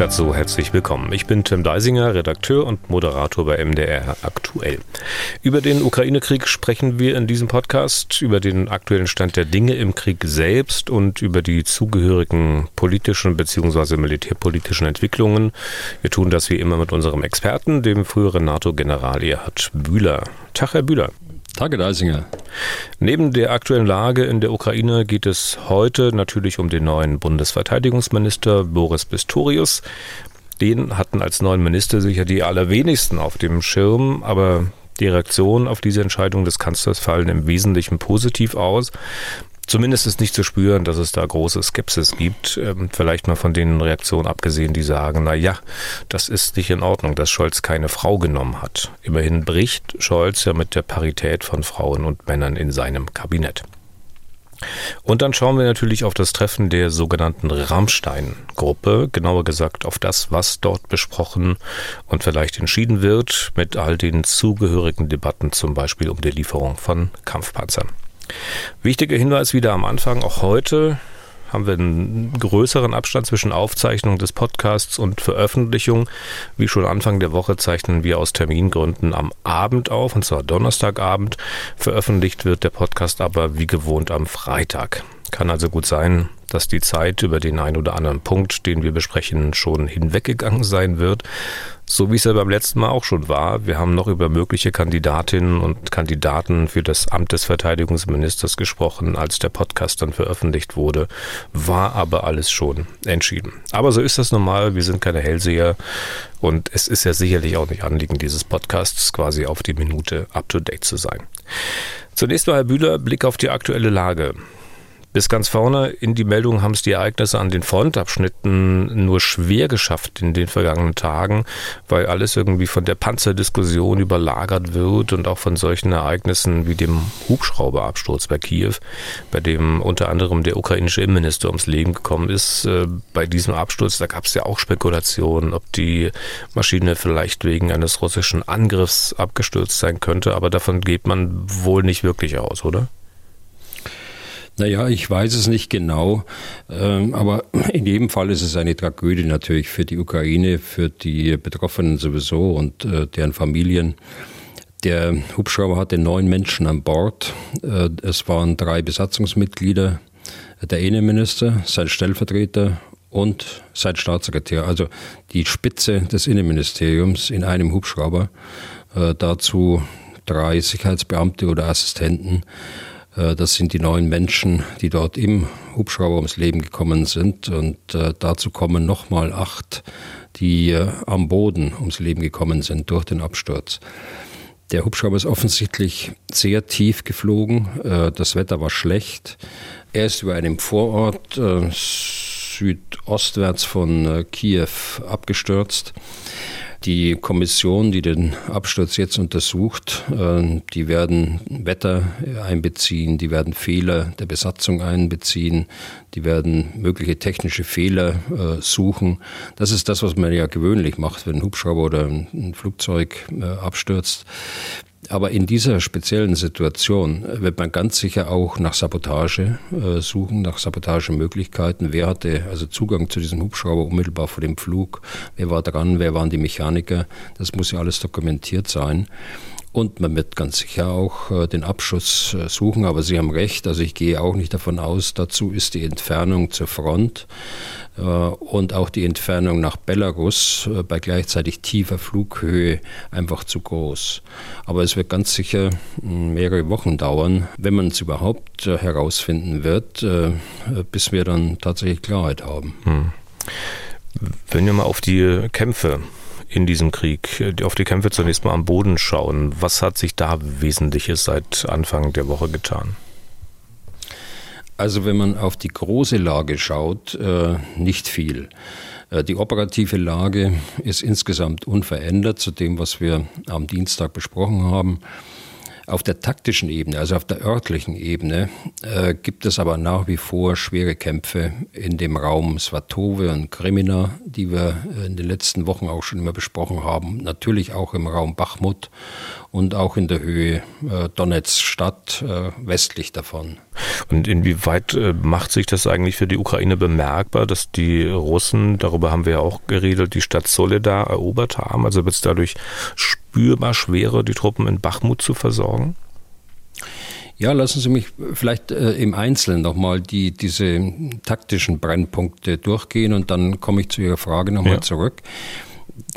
Dazu herzlich willkommen. Ich bin Tim Deisinger, Redakteur und Moderator bei MDR Aktuell. Über den Ukraine-Krieg sprechen wir in diesem Podcast, über den aktuellen Stand der Dinge im Krieg selbst und über die zugehörigen politischen bzw. militärpolitischen Entwicklungen. Wir tun das wie immer mit unserem Experten, dem früheren NATO-General Erhard Bühler. Tag, Herr Bühler. Tage Deisinger. Neben der aktuellen Lage in der Ukraine geht es heute natürlich um den neuen Bundesverteidigungsminister Boris Pistorius. Den hatten als neuen Minister sicher die allerwenigsten auf dem Schirm, aber die Reaktionen auf diese Entscheidung des Kanzlers fallen im Wesentlichen positiv aus. Zumindest ist nicht zu spüren, dass es da große Skepsis gibt. Ähm, vielleicht mal von den Reaktionen abgesehen, die sagen, na ja, das ist nicht in Ordnung, dass Scholz keine Frau genommen hat. Immerhin bricht Scholz ja mit der Parität von Frauen und Männern in seinem Kabinett. Und dann schauen wir natürlich auf das Treffen der sogenannten Rammstein-Gruppe, genauer gesagt auf das, was dort besprochen und vielleicht entschieden wird, mit all den zugehörigen Debatten, zum Beispiel um die Lieferung von Kampfpanzern. Wichtiger Hinweis wieder am Anfang, auch heute haben wir einen größeren Abstand zwischen Aufzeichnung des Podcasts und Veröffentlichung. Wie schon Anfang der Woche zeichnen wir aus Termingründen am Abend auf, und zwar Donnerstagabend. Veröffentlicht wird der Podcast aber wie gewohnt am Freitag. Kann also gut sein, dass die Zeit über den einen oder anderen Punkt, den wir besprechen, schon hinweggegangen sein wird. So wie es ja beim letzten Mal auch schon war. Wir haben noch über mögliche Kandidatinnen und Kandidaten für das Amt des Verteidigungsministers gesprochen, als der Podcast dann veröffentlicht wurde. War aber alles schon entschieden. Aber so ist das normal. Wir sind keine Hellseher. Und es ist ja sicherlich auch nicht Anliegen dieses Podcasts, quasi auf die Minute up to date zu sein. Zunächst mal, Herr Bühler, Blick auf die aktuelle Lage. Bis ganz vorne in die Meldung haben es die Ereignisse an den Frontabschnitten nur schwer geschafft in den vergangenen Tagen, weil alles irgendwie von der Panzerdiskussion überlagert wird und auch von solchen Ereignissen wie dem Hubschrauberabsturz bei Kiew, bei dem unter anderem der ukrainische Innenminister ums Leben gekommen ist. Äh, bei diesem Absturz, da gab es ja auch Spekulationen, ob die Maschine vielleicht wegen eines russischen Angriffs abgestürzt sein könnte, aber davon geht man wohl nicht wirklich aus, oder? Naja, ich weiß es nicht genau, ähm, aber in jedem Fall ist es eine Tragödie natürlich für die Ukraine, für die Betroffenen sowieso und äh, deren Familien. Der Hubschrauber hatte neun Menschen an Bord. Äh, es waren drei Besatzungsmitglieder, der Innenminister, sein Stellvertreter und sein Staatssekretär, also die Spitze des Innenministeriums in einem Hubschrauber. Äh, dazu drei Sicherheitsbeamte oder Assistenten. Äh, das sind die neun Menschen, die dort im Hubschrauber ums Leben gekommen sind. Und äh, dazu kommen nochmal acht, die äh, am Boden ums Leben gekommen sind durch den Absturz. Der Hubschrauber ist offensichtlich sehr tief geflogen. Das Wetter war schlecht. Er ist über einem Vorort südostwärts von Kiew abgestürzt. Die Kommission, die den Absturz jetzt untersucht, äh, die werden Wetter einbeziehen, die werden Fehler der Besatzung einbeziehen, die werden mögliche technische Fehler äh, suchen. Das ist das, was man ja gewöhnlich macht, wenn ein Hubschrauber oder ein Flugzeug äh, abstürzt. Aber in dieser speziellen Situation wird man ganz sicher auch nach Sabotage äh, suchen, nach Sabotagemöglichkeiten. Wer hatte also Zugang zu diesem Hubschrauber unmittelbar vor dem Flug? Wer war dran? Wer waren die Mechaniker? Das muss ja alles dokumentiert sein. Und man wird ganz sicher auch äh, den Abschuss äh, suchen, aber Sie haben recht, also ich gehe auch nicht davon aus, dazu ist die Entfernung zur Front äh, und auch die Entfernung nach Belarus bei gleichzeitig tiefer Flughöhe einfach zu groß. Aber es wird ganz sicher hm, mehrere Wochen dauern, wenn man es überhaupt herausfinden wird, bis wir dann tatsächlich Klarheit haben. Hm. Wenn wir mal auf die Kämpfe in diesem Krieg, auf die Kämpfe zunächst mal am Boden schauen. Was hat sich da Wesentliches seit Anfang der Woche getan? Also wenn man auf die große Lage schaut, äh, nicht viel. Äh, die operative Lage ist insgesamt unverändert zu dem, was wir am Dienstag besprochen haben. Auf der taktischen Ebene, also auf der örtlichen Ebene, äh, gibt es aber nach wie vor schwere Kämpfe in dem Raum Svatove und Kremina, die wir in den letzten Wochen auch schon immer besprochen haben. Natürlich auch im Raum Bachmut und auch in der Höhe äh, Donetsk Stadt äh, westlich davon. Und inwieweit äh, macht sich das eigentlich für die Ukraine bemerkbar, dass die Russen, darüber haben wir ja auch geredet, die Stadt Soledar erobert haben? Also wird es dadurch spürbar schwerer, die Truppen in Bachmut zu versorgen? Ja, lassen Sie mich vielleicht äh, im Einzelnen nochmal die, diese taktischen Brennpunkte durchgehen und dann komme ich zu Ihrer Frage nochmal ja. zurück.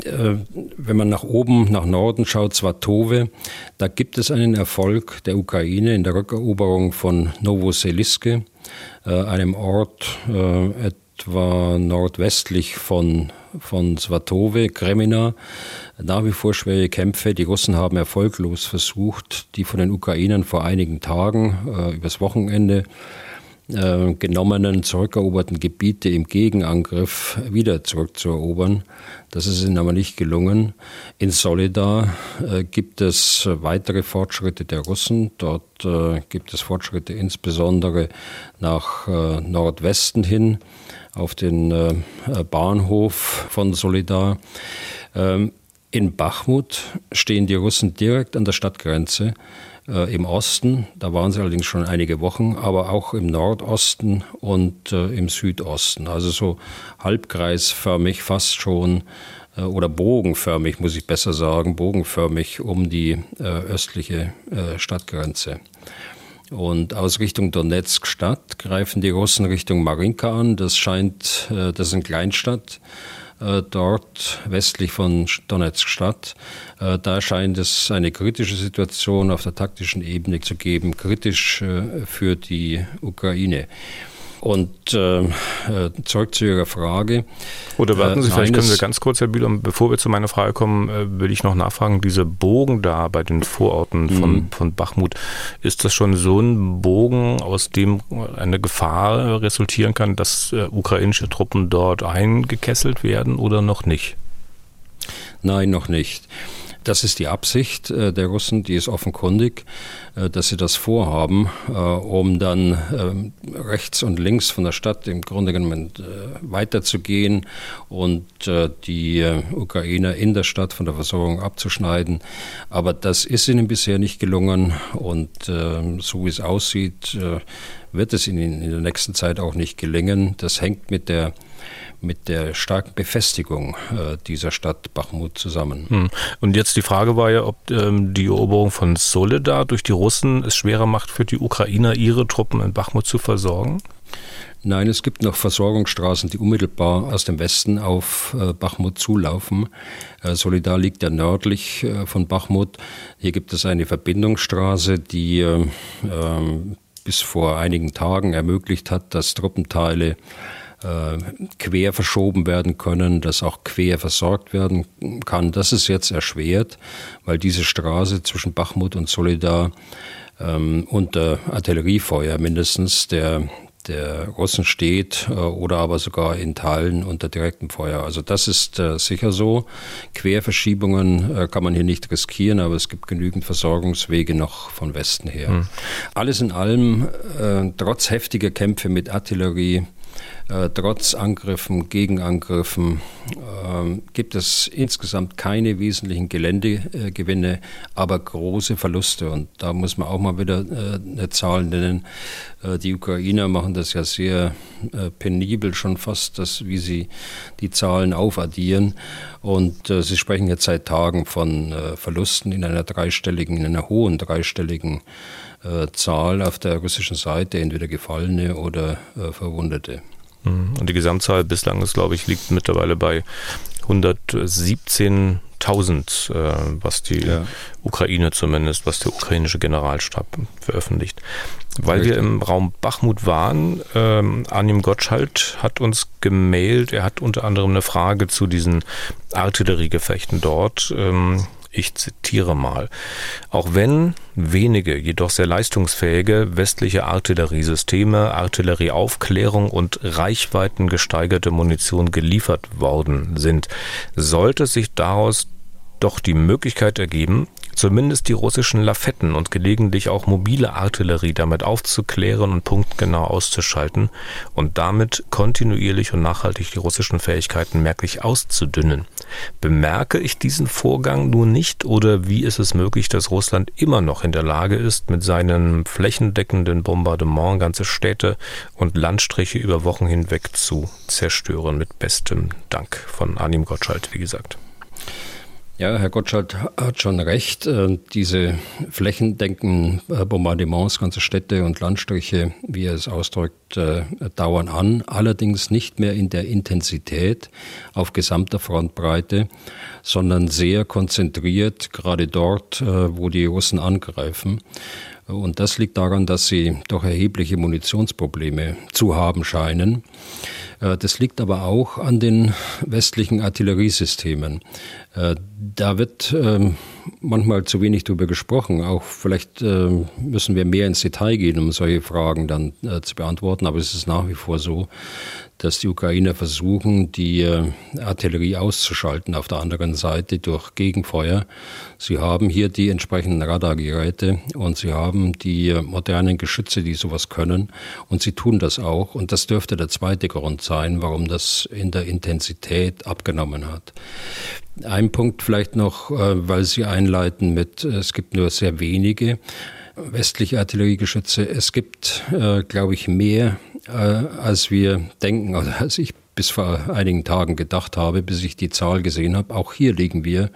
Äh, wenn man nach oben, nach Norden schaut, Svatove, da gibt es einen Erfolg der Ukraine in der Rückeroberung von Novoseliske, äh, einem Ort äh, etwa nordwestlich von, von Svatove, Kremina. Nach wie vor schwere Kämpfe. Die Russen haben erfolglos versucht, die von den Ukrainern vor einigen Tagen übers Wochenende äh, genommenen, zurückeroberten Gebiete im Gegenangriff wieder zurückzuerobern. Das ist ihnen aber nicht gelungen. In Solidar äh, gibt es weitere Fortschritte der Russen. Dort äh, gibt es Fortschritte insbesondere nach äh, Nordwesten hin auf den äh, Bahnhof von Solidar. Ähm, in Bachmut stehen die Russen direkt an der Stadtgrenze äh, im Osten. Da waren sie allerdings schon einige Wochen, aber auch im Nordosten und äh, im Südosten. Also so halbkreisförmig fast schon äh, oder bogenförmig, muss ich besser sagen, bogenförmig um die äh, östliche äh, Stadtgrenze. Und aus Richtung Donetsk Stadt greifen die Russen Richtung Marinka an. Das scheint, äh, das ist eine Kleinstadt dort westlich von Donetsk Stadt. Äh, da scheint es eine kritische Situation auf der taktischen Ebene zu geben, kritisch äh, für die Ukraine. Und äh, äh, zurück zu Ihrer Frage. Oder warten Sie, äh, vielleicht können wir ganz kurz, Herr Bühler, bevor wir zu meiner Frage kommen, äh, will ich noch nachfragen, diese Bogen da bei den Vororten von, mhm. von Bachmut, ist das schon so ein Bogen, aus dem eine Gefahr resultieren kann, dass äh, ukrainische Truppen dort eingekesselt werden oder noch nicht? Nein, noch nicht. Das ist die Absicht äh, der Russen, die ist offenkundig, äh, dass sie das vorhaben, äh, um dann ähm, rechts und links von der Stadt im Grunde genommen weiterzugehen und die Ukrainer in der Stadt von der Versorgung abzuschneiden. Aber das ist ihnen bisher nicht gelungen und ähm, so wie es aussieht, wird es ihnen in der nächsten Zeit auch nicht gelingen. Das hängt mit der mit der starken Befestigung äh, dieser Stadt Bachmut zusammen. Hm. Und jetzt die Frage war ja, ob ähm, die Eroberung von Soledar durch die Russen es schwerer macht für die Ukrainer, ihre Truppen in Bachmut zu versorgen? Nein, es gibt noch Versorgungsstraßen, die unmittelbar aus dem Westen auf äh, Bachmut zulaufen. Äh, Solidar liegt ja nördlich äh, von Bachmut. Hier gibt es eine Verbindungsstraße, die äh, bis vor einigen Tagen ermöglicht hat, dass Truppenteile äh, quer verschoben werden können, dass auch quer versorgt werden kann. Das ist jetzt erschwert, weil diese Straße zwischen Bachmut und Solidar ähm, unter Artilleriefeuer mindestens der der Russen steht äh, oder aber sogar in Teilen unter direktem Feuer. Also das ist äh, sicher so. Querverschiebungen kann man hier nicht riskieren, aber es gibt genügend Versorgungswege noch von Westen her. Mhm. Alles in allem, trotz heftiger Kämpfe mit Artillerie, äh, trotz Angriffen, Gegenangriffen äh, gibt es insgesamt keine wesentlichen Geländegewinne, aber große Verluste. Und da muss man auch mal wieder äh, eine Zahl nennen. Äh, die Ukrainer machen das ja sehr äh, penibel schon fast, dass, wie sie die Zahlen aufaddieren. Und äh, sie sprechen jetzt seit Tagen von Verlusten in einer dreistelligen, in einer hohen dreistelligen Zahl auf der russischen Seite, entweder Gefallene oder Verwundete. Mhm. Und die Gesamtzahl bislang ist, glaube ich, liegt mittlerweile bei 117.000, äh, was die ja. Ukraine zumindest, was der ukrainische Generalstab veröffentlicht. Weil Richtig. wir im Raum Bachmut waren, ähm, Arnim Gottschalk hat uns gemailt, er hat unter anderem eine Frage zu diesen Artilleriegefechten dort. Ähm, ich zitiere mal. Auch wenn wenige, jedoch sehr leistungsfähige westliche Artilleriesysteme, Artillerieaufklärung und reichweitengesteigerte Munition geliefert worden sind, sollte sich daraus doch die Möglichkeit ergeben, zumindest die russischen Lafetten und gelegentlich auch mobile Artillerie damit aufzuklären und punktgenau auszuschalten und damit kontinuierlich und nachhaltig die russischen Fähigkeiten merklich auszudünnen. Bemerke ich diesen Vorgang nun nicht oder wie ist es möglich, dass Russland immer noch in der Lage ist, mit seinem flächendeckenden Bombardement ganze Städte und Landstriche über Wochen hinweg zu zerstören mit bestem Dank von Arnim Gottschalk, wie gesagt. Ja, Herr Gottschalk hat schon recht. Äh, diese flächendeckenden äh, Bombardements, ganze Städte und Landstriche, wie er es ausdrückt, äh, dauern an. Allerdings nicht mehr in der Intensität auf gesamter Frontbreite, sondern sehr konzentriert, gerade dort, wo die Russen angreifen. Und das liegt daran, dass sie doch erhebliche Munitionsprobleme zu haben scheinen. Das liegt aber auch an den westlichen Artilleriesystemen. Da wird ähm, manchmal zu wenig darüber gesprochen. Auch vielleicht ähm, müssen wir mehr ins Detail gehen, um solche Fragen dann äh, zu beantworten. Aber es ist nach wie vor so, dass die Ukrainer versuchen, die äh, Artillerie auszuschalten auf der anderen Seite durch Gegenfeuer. Sie haben hier die entsprechenden Radargeräte und sie haben die äh, modernen Geschütze, die sowas können. Und sie tun das auch. Und das dürfte der zweite Grund sein, warum das in der Intensität abgenommen hat. Ein Punkt vielleicht noch, äh, weil Sie einleiten mit, es gibt nur sehr wenige westliche Artilleriegeschütze. Es gibt, glaube ich, mehr äh, als wir denken, also als ich bis vor einigen Tagen gedacht habe, bis ich die Zahl gesehen habe. Auch hier liegen wir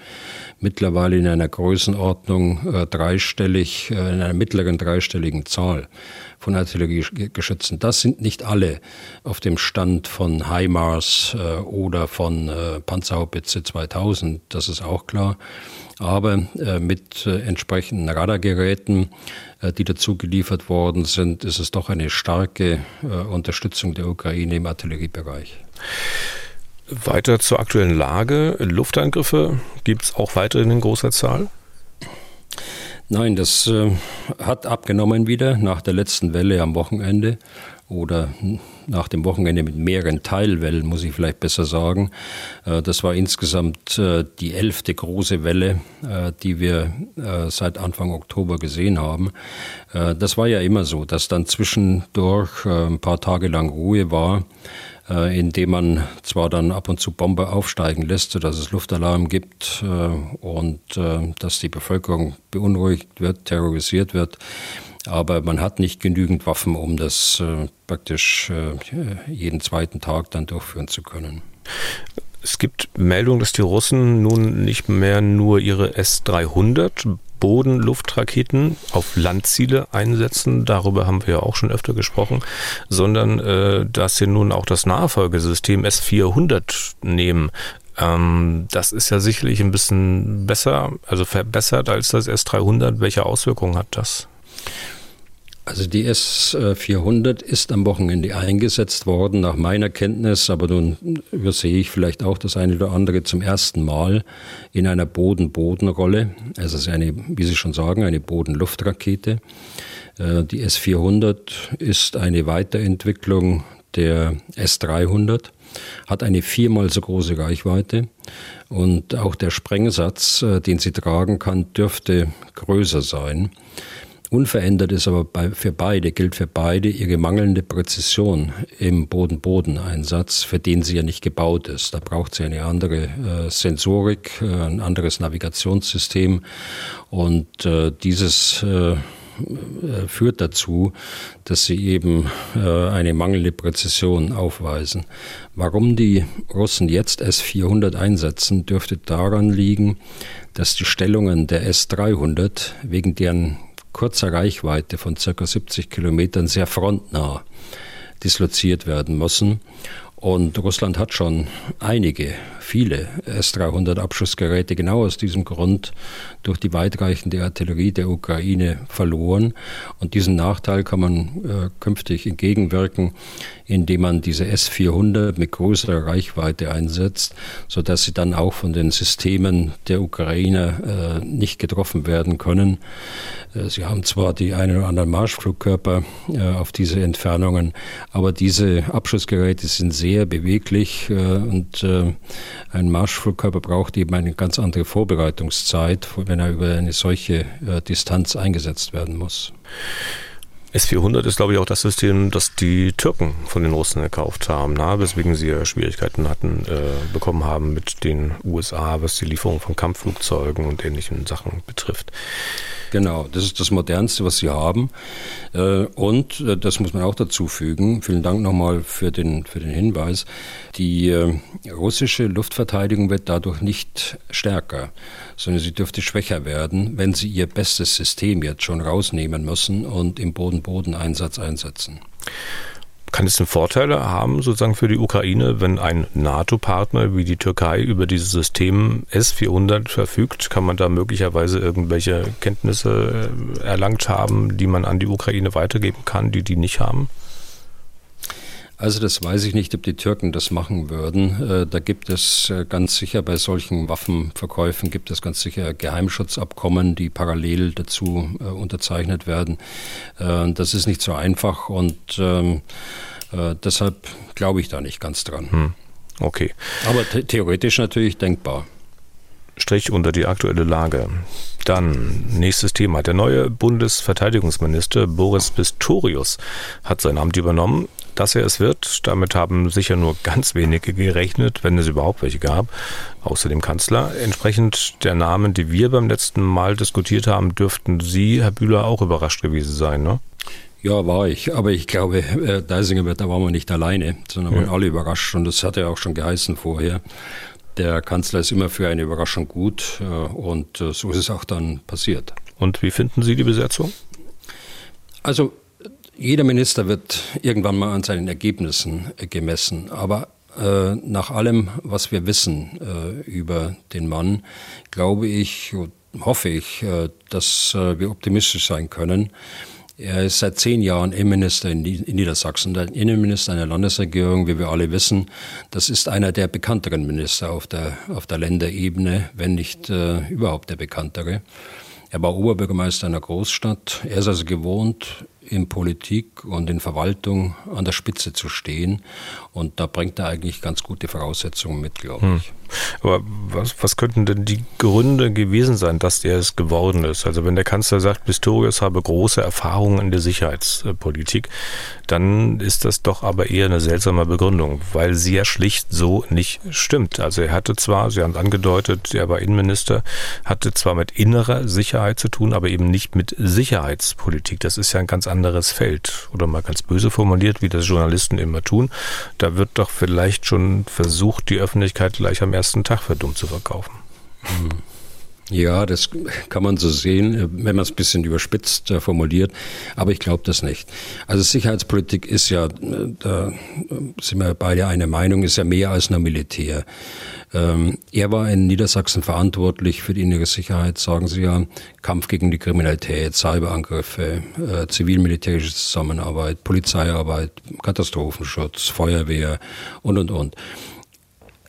mittlerweile in einer Größenordnung äh, dreistellig, äh, in einer mittleren dreistelligen Zahl von Artilleriegeschützen. Das sind nicht alle auf dem Stand von HIMARS äh, oder von äh, Panzerhaubitze 2000, das ist auch klar. Aber äh, mit äh, entsprechenden Radargeräten äh, die dazu geliefert worden sind, ist es doch eine starke äh, Unterstützung der Ukraine im Artilleriebereich. Weiter zur aktuellen Lage. Luftangriffe gibt es auch weiterhin in großer Zahl? Nein, das äh, hat abgenommen wieder nach der letzten Welle am Wochenende oder nach dem Wochenende mit mehreren Teilwellen, muss ich vielleicht besser sagen. Äh, das war insgesamt äh, die elfte große Welle, äh, die wir seit Anfang Oktober gesehen haben. Das war ja immer so, dass dann zwischendurch ein paar Tage lang Ruhe war indem man zwar dann ab und zu Bomber aufsteigen lässt, sodass es Luftalarm gibt und dass die Bevölkerung beunruhigt wird, terrorisiert wird aber man hat nicht genügend Waffen, um das äh, praktisch äh, jeden zweiten Tag dann durchführen zu können. Es gibt Meldungen, dass die Russen nun nicht mehr nur ihre S-300 Bodenluftraketen auf Landziele einsetzen. Darüber haben wir ja auch schon öfter gesprochen, sondern äh, dass sie nun auch das Nachfolgesystem S-400 nehmen. Ähm, das ist ja sicherlich ein bisschen besser, also verbessert als das S-300. Welche Auswirkungen hat das? Also die S400 ist am Wochenende eingesetzt worden, nach meiner Kenntnis, aber nun übersehe ich vielleicht auch das eine oder andere zum ersten Mal in einer Boden-Boden-Rolle. Also es ist eine, wie Sie schon sagen, eine Boden-Luft-Rakete. Äh, die S400 ist eine Weiterentwicklung der S300, hat eine viermal so große Reichweite und auch der Sprengsatz, äh, den sie tragen kann, dürfte größer sein. Unverändert ist aber bei, für beide, gilt für beide ihre mangelnde Präzision im Boden-Boden-Einsatz, für den sie ja nicht gebaut ist. Da braucht sie eine andere äh, Sensorik, äh, ein anderes Navigationssystem und äh, dieses äh, äh, führt dazu, dass sie eben äh, eine mangelnde Präzision aufweisen. Warum die Russen jetzt S-400 einsetzen, dürfte daran liegen, dass die Stellungen der S-300 wegen deren kurzer Reichweite von ca. 70 Kilometern sehr frontnah disloziert werden müssen. Und Russland hat schon einige, viele S-300 Abschussgeräte genau aus diesem Grund durch die weitreichende Artillerie der Ukraine verloren. Und diesen Nachteil kann man äh, künftig entgegenwirken, indem man diese S-400 mit größerer Reichweite einsetzt, sodass sie dann auch von den Systemen der Ukraine äh, nicht getroffen werden können. Äh, sie haben zwar die einen oder anderen Marschflugkörper äh, auf diese Entfernungen, aber diese Abschussgeräte sind sehr beweglich und ein Marschflugkörper braucht eben eine ganz andere Vorbereitungszeit, wenn er über eine solche Distanz eingesetzt werden muss. S-400 ist, glaube ich, auch das System, das die Türken von den Russen gekauft haben, na, weswegen sie Schwierigkeiten hatten, äh, bekommen haben mit den USA, was die Lieferung von Kampfflugzeugen und ähnlichen Sachen betrifft. Genau, das ist das Modernste, was sie haben. Äh, und äh, das muss man auch dazu fügen. Vielen Dank nochmal für den, für den Hinweis. Die äh, russische Luftverteidigung wird dadurch nicht stärker, sondern sie dürfte schwächer werden, wenn sie ihr bestes System jetzt schon rausnehmen müssen und im Boden-Boden-Einsatz einsetzen. Kann es denn Vorteile haben, sozusagen für die Ukraine, wenn ein NATO-Partner wie die Türkei über dieses System S-400 verfügt? Kann man da möglicherweise irgendwelche Kenntnisse äh, erlangt haben, die man an die Ukraine weitergeben kann, die die nicht haben? Also das weiß ich nicht, ob die Türken das machen würden. Äh, da gibt es äh, ganz sicher bei solchen Waffenverkäufen gibt es ganz sicher Geheimschutzabkommen, die parallel dazu äh, unterzeichnet werden. Das ist nicht so einfach und ähm, deshalb glaube ich da nicht ganz dran. Hm. Okay. Aber theoretisch natürlich denkbar. Strich unter die aktuelle Lage. Dann nächstes Thema. Der neue Bundesverteidigungsminister Boris Pistorius hat sein Amt übernommen dass er es wird. Damit haben sicher nur ganz wenige gerechnet, wenn es überhaupt welche gab, außer dem Kanzler. Entsprechend der Namen, die wir beim letzten Mal diskutiert haben, dürften Sie, Herr Bühler, auch überrascht gewesen sein, ne? Ja, war ich. Aber ich glaube, äh, Deisinger, da waren wir nicht alleine, sondern ja. waren alle überrascht. Und das hat ja auch schon geheißen vorher. Der Kanzler ist immer für eine Überraschung gut. Äh, und äh, so ist es auch dann passiert. Und wie finden Sie die Besetzung? Also jeder Minister wird irgendwann mal an seinen Ergebnissen gemessen, aber äh, nach allem, was wir wissen äh, über den Mann, glaube ich, hoffe ich, äh, dass äh, wir optimistisch sein können. Er ist seit zehn Jahren Innenminister in, in Niedersachsen, der Innenminister einer Landesregierung, wie wir alle wissen. Das ist einer der bekannteren Minister auf der, auf der Länderebene, wenn nicht äh, überhaupt der bekanntere. Er war Oberbürgermeister einer Großstadt. Er ist also gewohnt, in Politik und in Verwaltung an der Spitze zu stehen. Und da bringt er eigentlich ganz gute Voraussetzungen mit, glaube hm. Aber was, was könnten denn die Gründe gewesen sein, dass der es geworden ist? Also wenn der Kanzler sagt, Pistorius habe große Erfahrungen in der Sicherheitspolitik, dann ist das doch aber eher eine seltsame Begründung, weil sie ja schlicht so nicht stimmt. Also er hatte zwar, Sie haben es angedeutet, er war Innenminister, hatte zwar mit innerer Sicherheit zu tun, aber eben nicht mit Sicherheitspolitik. Das ist ja ein ganz anderes Feld. Oder mal ganz böse formuliert, wie das Journalisten immer tun. Da wird doch vielleicht schon versucht, die Öffentlichkeit gleich am ersten Tag für dumm zu verkaufen. Hm. Ja, das kann man so sehen, wenn man es ein bisschen überspitzt äh, formuliert. Aber ich glaube das nicht. Also Sicherheitspolitik ist ja, äh, da sind wir beide einer Meinung, ist ja mehr als nur Militär. Ähm, er war in Niedersachsen verantwortlich für die innere Sicherheit, sagen Sie ja, Kampf gegen die Kriminalität, Cyberangriffe, äh, zivil-militärische Zusammenarbeit, Polizeiarbeit, Katastrophenschutz, Feuerwehr und, und, und.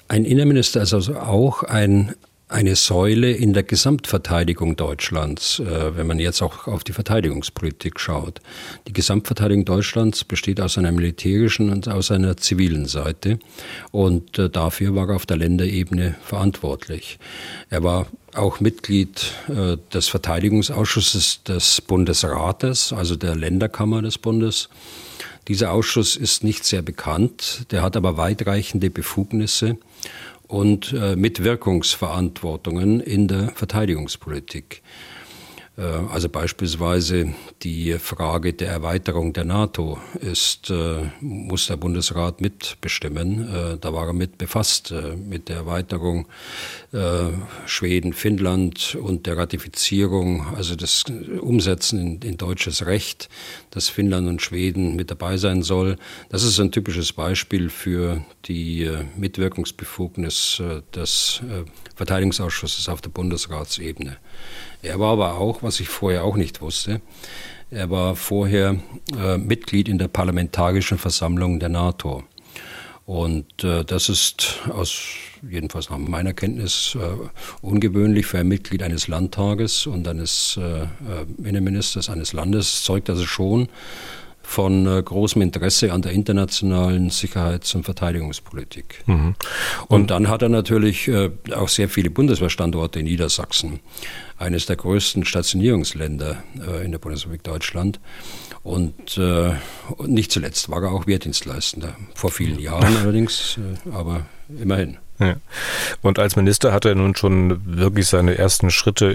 Ein Innenminister ist also auch ein eine Säule in der Gesamtverteidigung Deutschlands, äh, wenn man jetzt auch auf die Verteidigungspolitik schaut. Die Gesamtverteidigung Deutschlands besteht aus einer militärischen und aus einer zivilen Seite und äh, dafür war er auf der Länderebene verantwortlich. Er war auch Mitglied äh, des Verteidigungsausschusses des Bundesrates, also der Länderkammer des Bundes. Dieser Ausschuss ist nicht sehr bekannt, der hat aber weitreichende Befugnisse und äh, Mitwirkungsverantwortungen in der Verteidigungspolitik. Äh, also beispielsweise die Frage der Erweiterung der NATO ist, äh, muss der Bundesrat mitbestimmen. Äh, da war er mit befasst mit der Erweiterung Schweden, Finnland und der Ratifizierung, also das Umsetzen in, in deutsches Recht, dass Finnland und Schweden mit dabei sein soll. Das ist ein typisches Beispiel für die Mitwirkungsbefugnis des Verteidigungsausschusses auf der Bundesratsebene. Er war aber auch, was ich vorher auch nicht wusste, er war vorher äh, Mitglied in der Parlamentarischen Versammlung der NATO. Und äh, das ist aus, jedenfalls nach meiner Kenntnis, äh, ungewöhnlich für ein Mitglied eines Landtages und eines äh, äh, Innenministers eines Landes. Zeugt also schon von äh, großem Interesse an der internationalen Sicherheits- und Verteidigungspolitik. Mhm. Und, und, dann hat er natürlich äh, auch sehr viele Bundeswehrstandorte in Niedersachsen, eines der größten Stationierungsländer äh, in der Bundesrepublik Deutschland. Und äh, nicht zuletzt war er auch Wehrdienstleistender, vor vielen Jahren allerdings, äh, aber immerhin. Ja. Und als Minister hat er nun schon wirklich seine ersten Schritte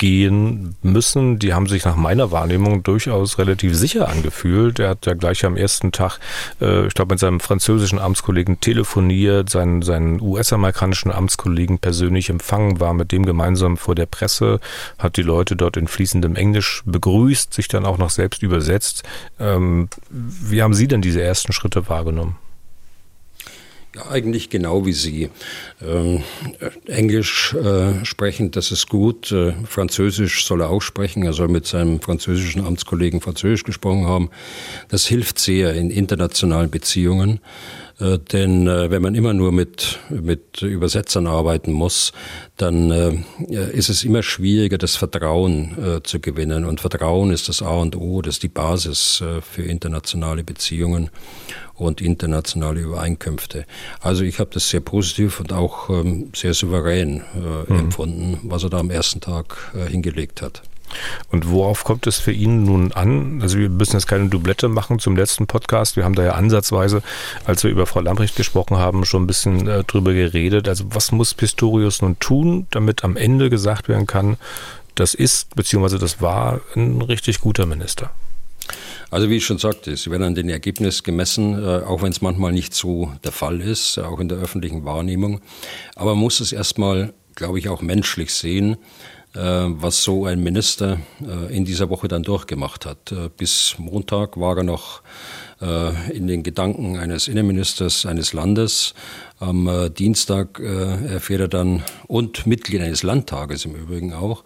gehen müssen. Die haben sich nach meiner Wahrnehmung durchaus relativ sicher angefühlt. Er hat ja gleich am ersten Tag, äh, ich glaube, mit seinem französischen Amtskollegen telefoniert, seinen, seinen US-amerikanischen Amtskollegen persönlich empfangen, war mit dem gemeinsam vor der Presse, hat die Leute dort in fließendem Englisch begrüßt, sich dann auch noch selbst übersetzt. Ähm, wie haben Sie denn diese ersten Schritte wahrgenommen? Ja, eigentlich genau wie Sie. Ähm, Englisch äh, sprechen, das ist gut. Äh, Französisch soll er auch sprechen. Er soll mit seinem französischen Amtskollegen Französisch gesprochen haben. Das hilft sehr in internationalen Beziehungen. Äh, denn äh, wenn man immer nur mit, mit Übersetzern arbeiten muss, dann äh, ist es immer schwieriger, das Vertrauen zu gewinnen. Und Vertrauen ist das A und O, das ist die Basis für internationale Beziehungen und internationale Übereinkünfte. Also ich habe das sehr positiv und auch ähm, sehr souverän mhm. empfunden, was er da am ersten Tag hingelegt hat. Und worauf kommt es für ihn nun an? Also wir müssen jetzt keine Doublette machen zum letzten Podcast. Wir haben da ja ansatzweise, als wir über Frau Lamprecht gesprochen haben, schon ein bisschen äh, drüber geredet. Also was muss Pistorius nun tun, damit am Ende gesagt werden kann, das ist bzw. das war ein richtig guter Minister? Also wie ich schon sagte, sie werden an den Ergebnissen gemessen, äh, auch wenn es manchmal nicht so der Fall ist, auch in der öffentlichen Wahrnehmung. Aber man muss es erstmal, glaube ich, auch menschlich sehen, was so ein Minister äh, in dieser Woche dann durchgemacht hat. Bis Montag war er noch in den Gedanken eines Innenministers eines Landes. Am Dienstag erfährt er dann, und Mitglied eines Landtages im Übrigen auch,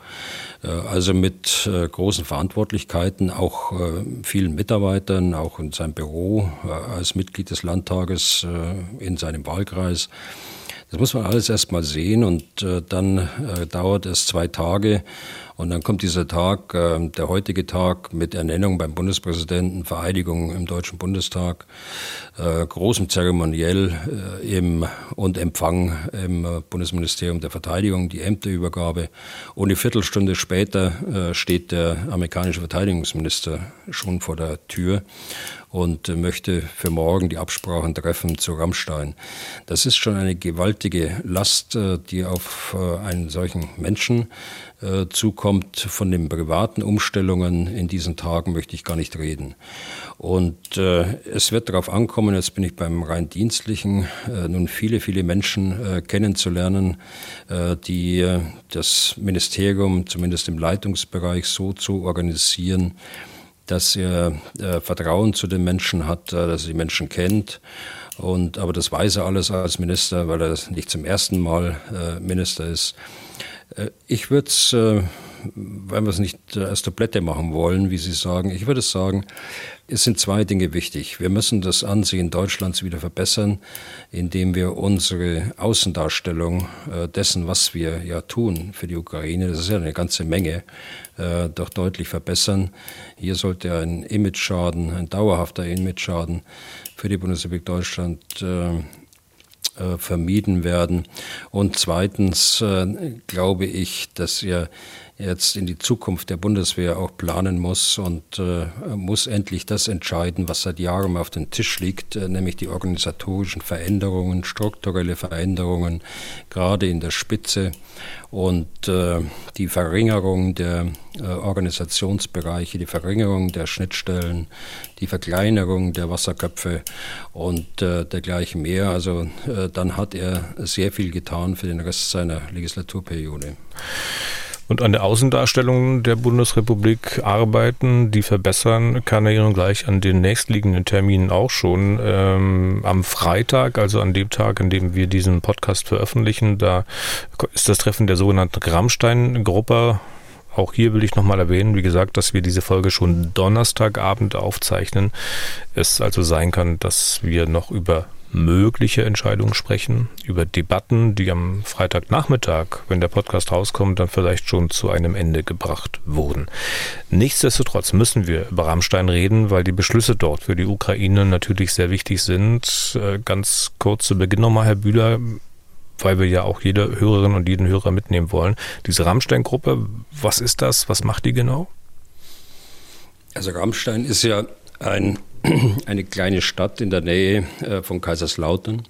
äh, also mit äh, großen Verantwortlichkeiten, auch äh, vielen Mitarbeitern, auch in seinem Büro als Mitglied des Landtages in seinem Wahlkreis. Das muss man alles erstmal sehen und dann dauert es zwei Tage und dann kommt dieser Tag, äh, der heutige Tag mit Ernennung beim Bundespräsidenten, Vereidigung im Deutschen Bundestag, äh, großem Zeremoniell äh, im, und Empfang im äh, Bundesministerium der Verteidigung, die Ämterübergabe. Und eine Viertelstunde später äh, steht der amerikanische Verteidigungsminister schon vor der Tür und möchte für morgen die Absprachen treffen zu Rammstein. Das ist schon eine gewaltige Last, äh, die auf einen solchen Menschen äh, zukommt. Von den privaten Umstellungen in diesen Tagen möchte ich gar nicht reden. Und äh, es wird darauf ankommen, jetzt bin ich beim rein dienstlichen, äh, nun viele, viele Menschen äh, kennenzulernen, äh, die äh, das Ministerium zumindest im Leitungsbereich so zu organisieren, dass er äh, Vertrauen zu den Menschen hat, äh, dass er die Menschen kennt. Und, aber das weiß er alles als Minister, weil er nicht zum ersten Mal äh, Minister ist. Äh, ich würde es, äh, wenn wir es nicht als Tablette machen wollen, wie Sie sagen, ich würde sagen, es sind zwei Dinge wichtig. Wir müssen das Ansehen Deutschlands wieder verbessern, indem wir unsere Außendarstellung äh, dessen, was wir ja tun für die Ukraine, das ist ja eine ganze Menge, doch deutlich verbessern. Hier sollte ein Image-Schaden, ein dauerhafter Image-Schaden für die Bundesrepublik Deutschland äh, vermieden werden. Und zweitens äh, glaube ich, dass er jetzt in die Zukunft der Bundeswehr auch planen muss und äh, muss endlich das entscheiden, was seit Jahren auf dem Tisch liegt, äh, nämlich die organisatorischen Veränderungen, strukturelle Veränderungen, gerade in der Spitze und äh, die Verringerung der äh, Organisationsbereiche, die Verringerung der Schnittstellen, die Verkleinerung der Wasserköpfe und äh, dergleichen mehr. Also äh, dann hat er sehr viel getan für den Rest seiner Legislaturperiode. Und an der Außendarstellung der Bundesrepublik arbeiten, die verbessern, kann er Ihnen gleich an den nächstliegenden Terminen auch schon. Ähm, am Freitag, also an dem Tag, an dem wir diesen Podcast veröffentlichen, da ist das Treffen der sogenannten Rammstein-Gruppe. Auch hier will ich nochmal erwähnen, wie gesagt, dass wir diese Folge schon Donnerstagabend aufzeichnen. Es also sein kann, dass wir noch über mögliche Entscheidungen sprechen, über Debatten, die am Freitagnachmittag, wenn der Podcast rauskommt, dann vielleicht schon zu einem Ende gebracht wurden. Nichtsdestotrotz müssen wir über Rammstein reden, weil die Beschlüsse dort für die Ukraine natürlich sehr wichtig sind. Äh, ganz kurz zu Beginn nochmal, Herr Bühler, weil wir ja auch jede Hörerin und jeden Hörer mitnehmen wollen. Diese Rammstein-Gruppe, was ist das? Was macht die genau? Also Rammstein ist ja ein, eine kleine Stadt in der Nähe äh, von Kaiserslautern.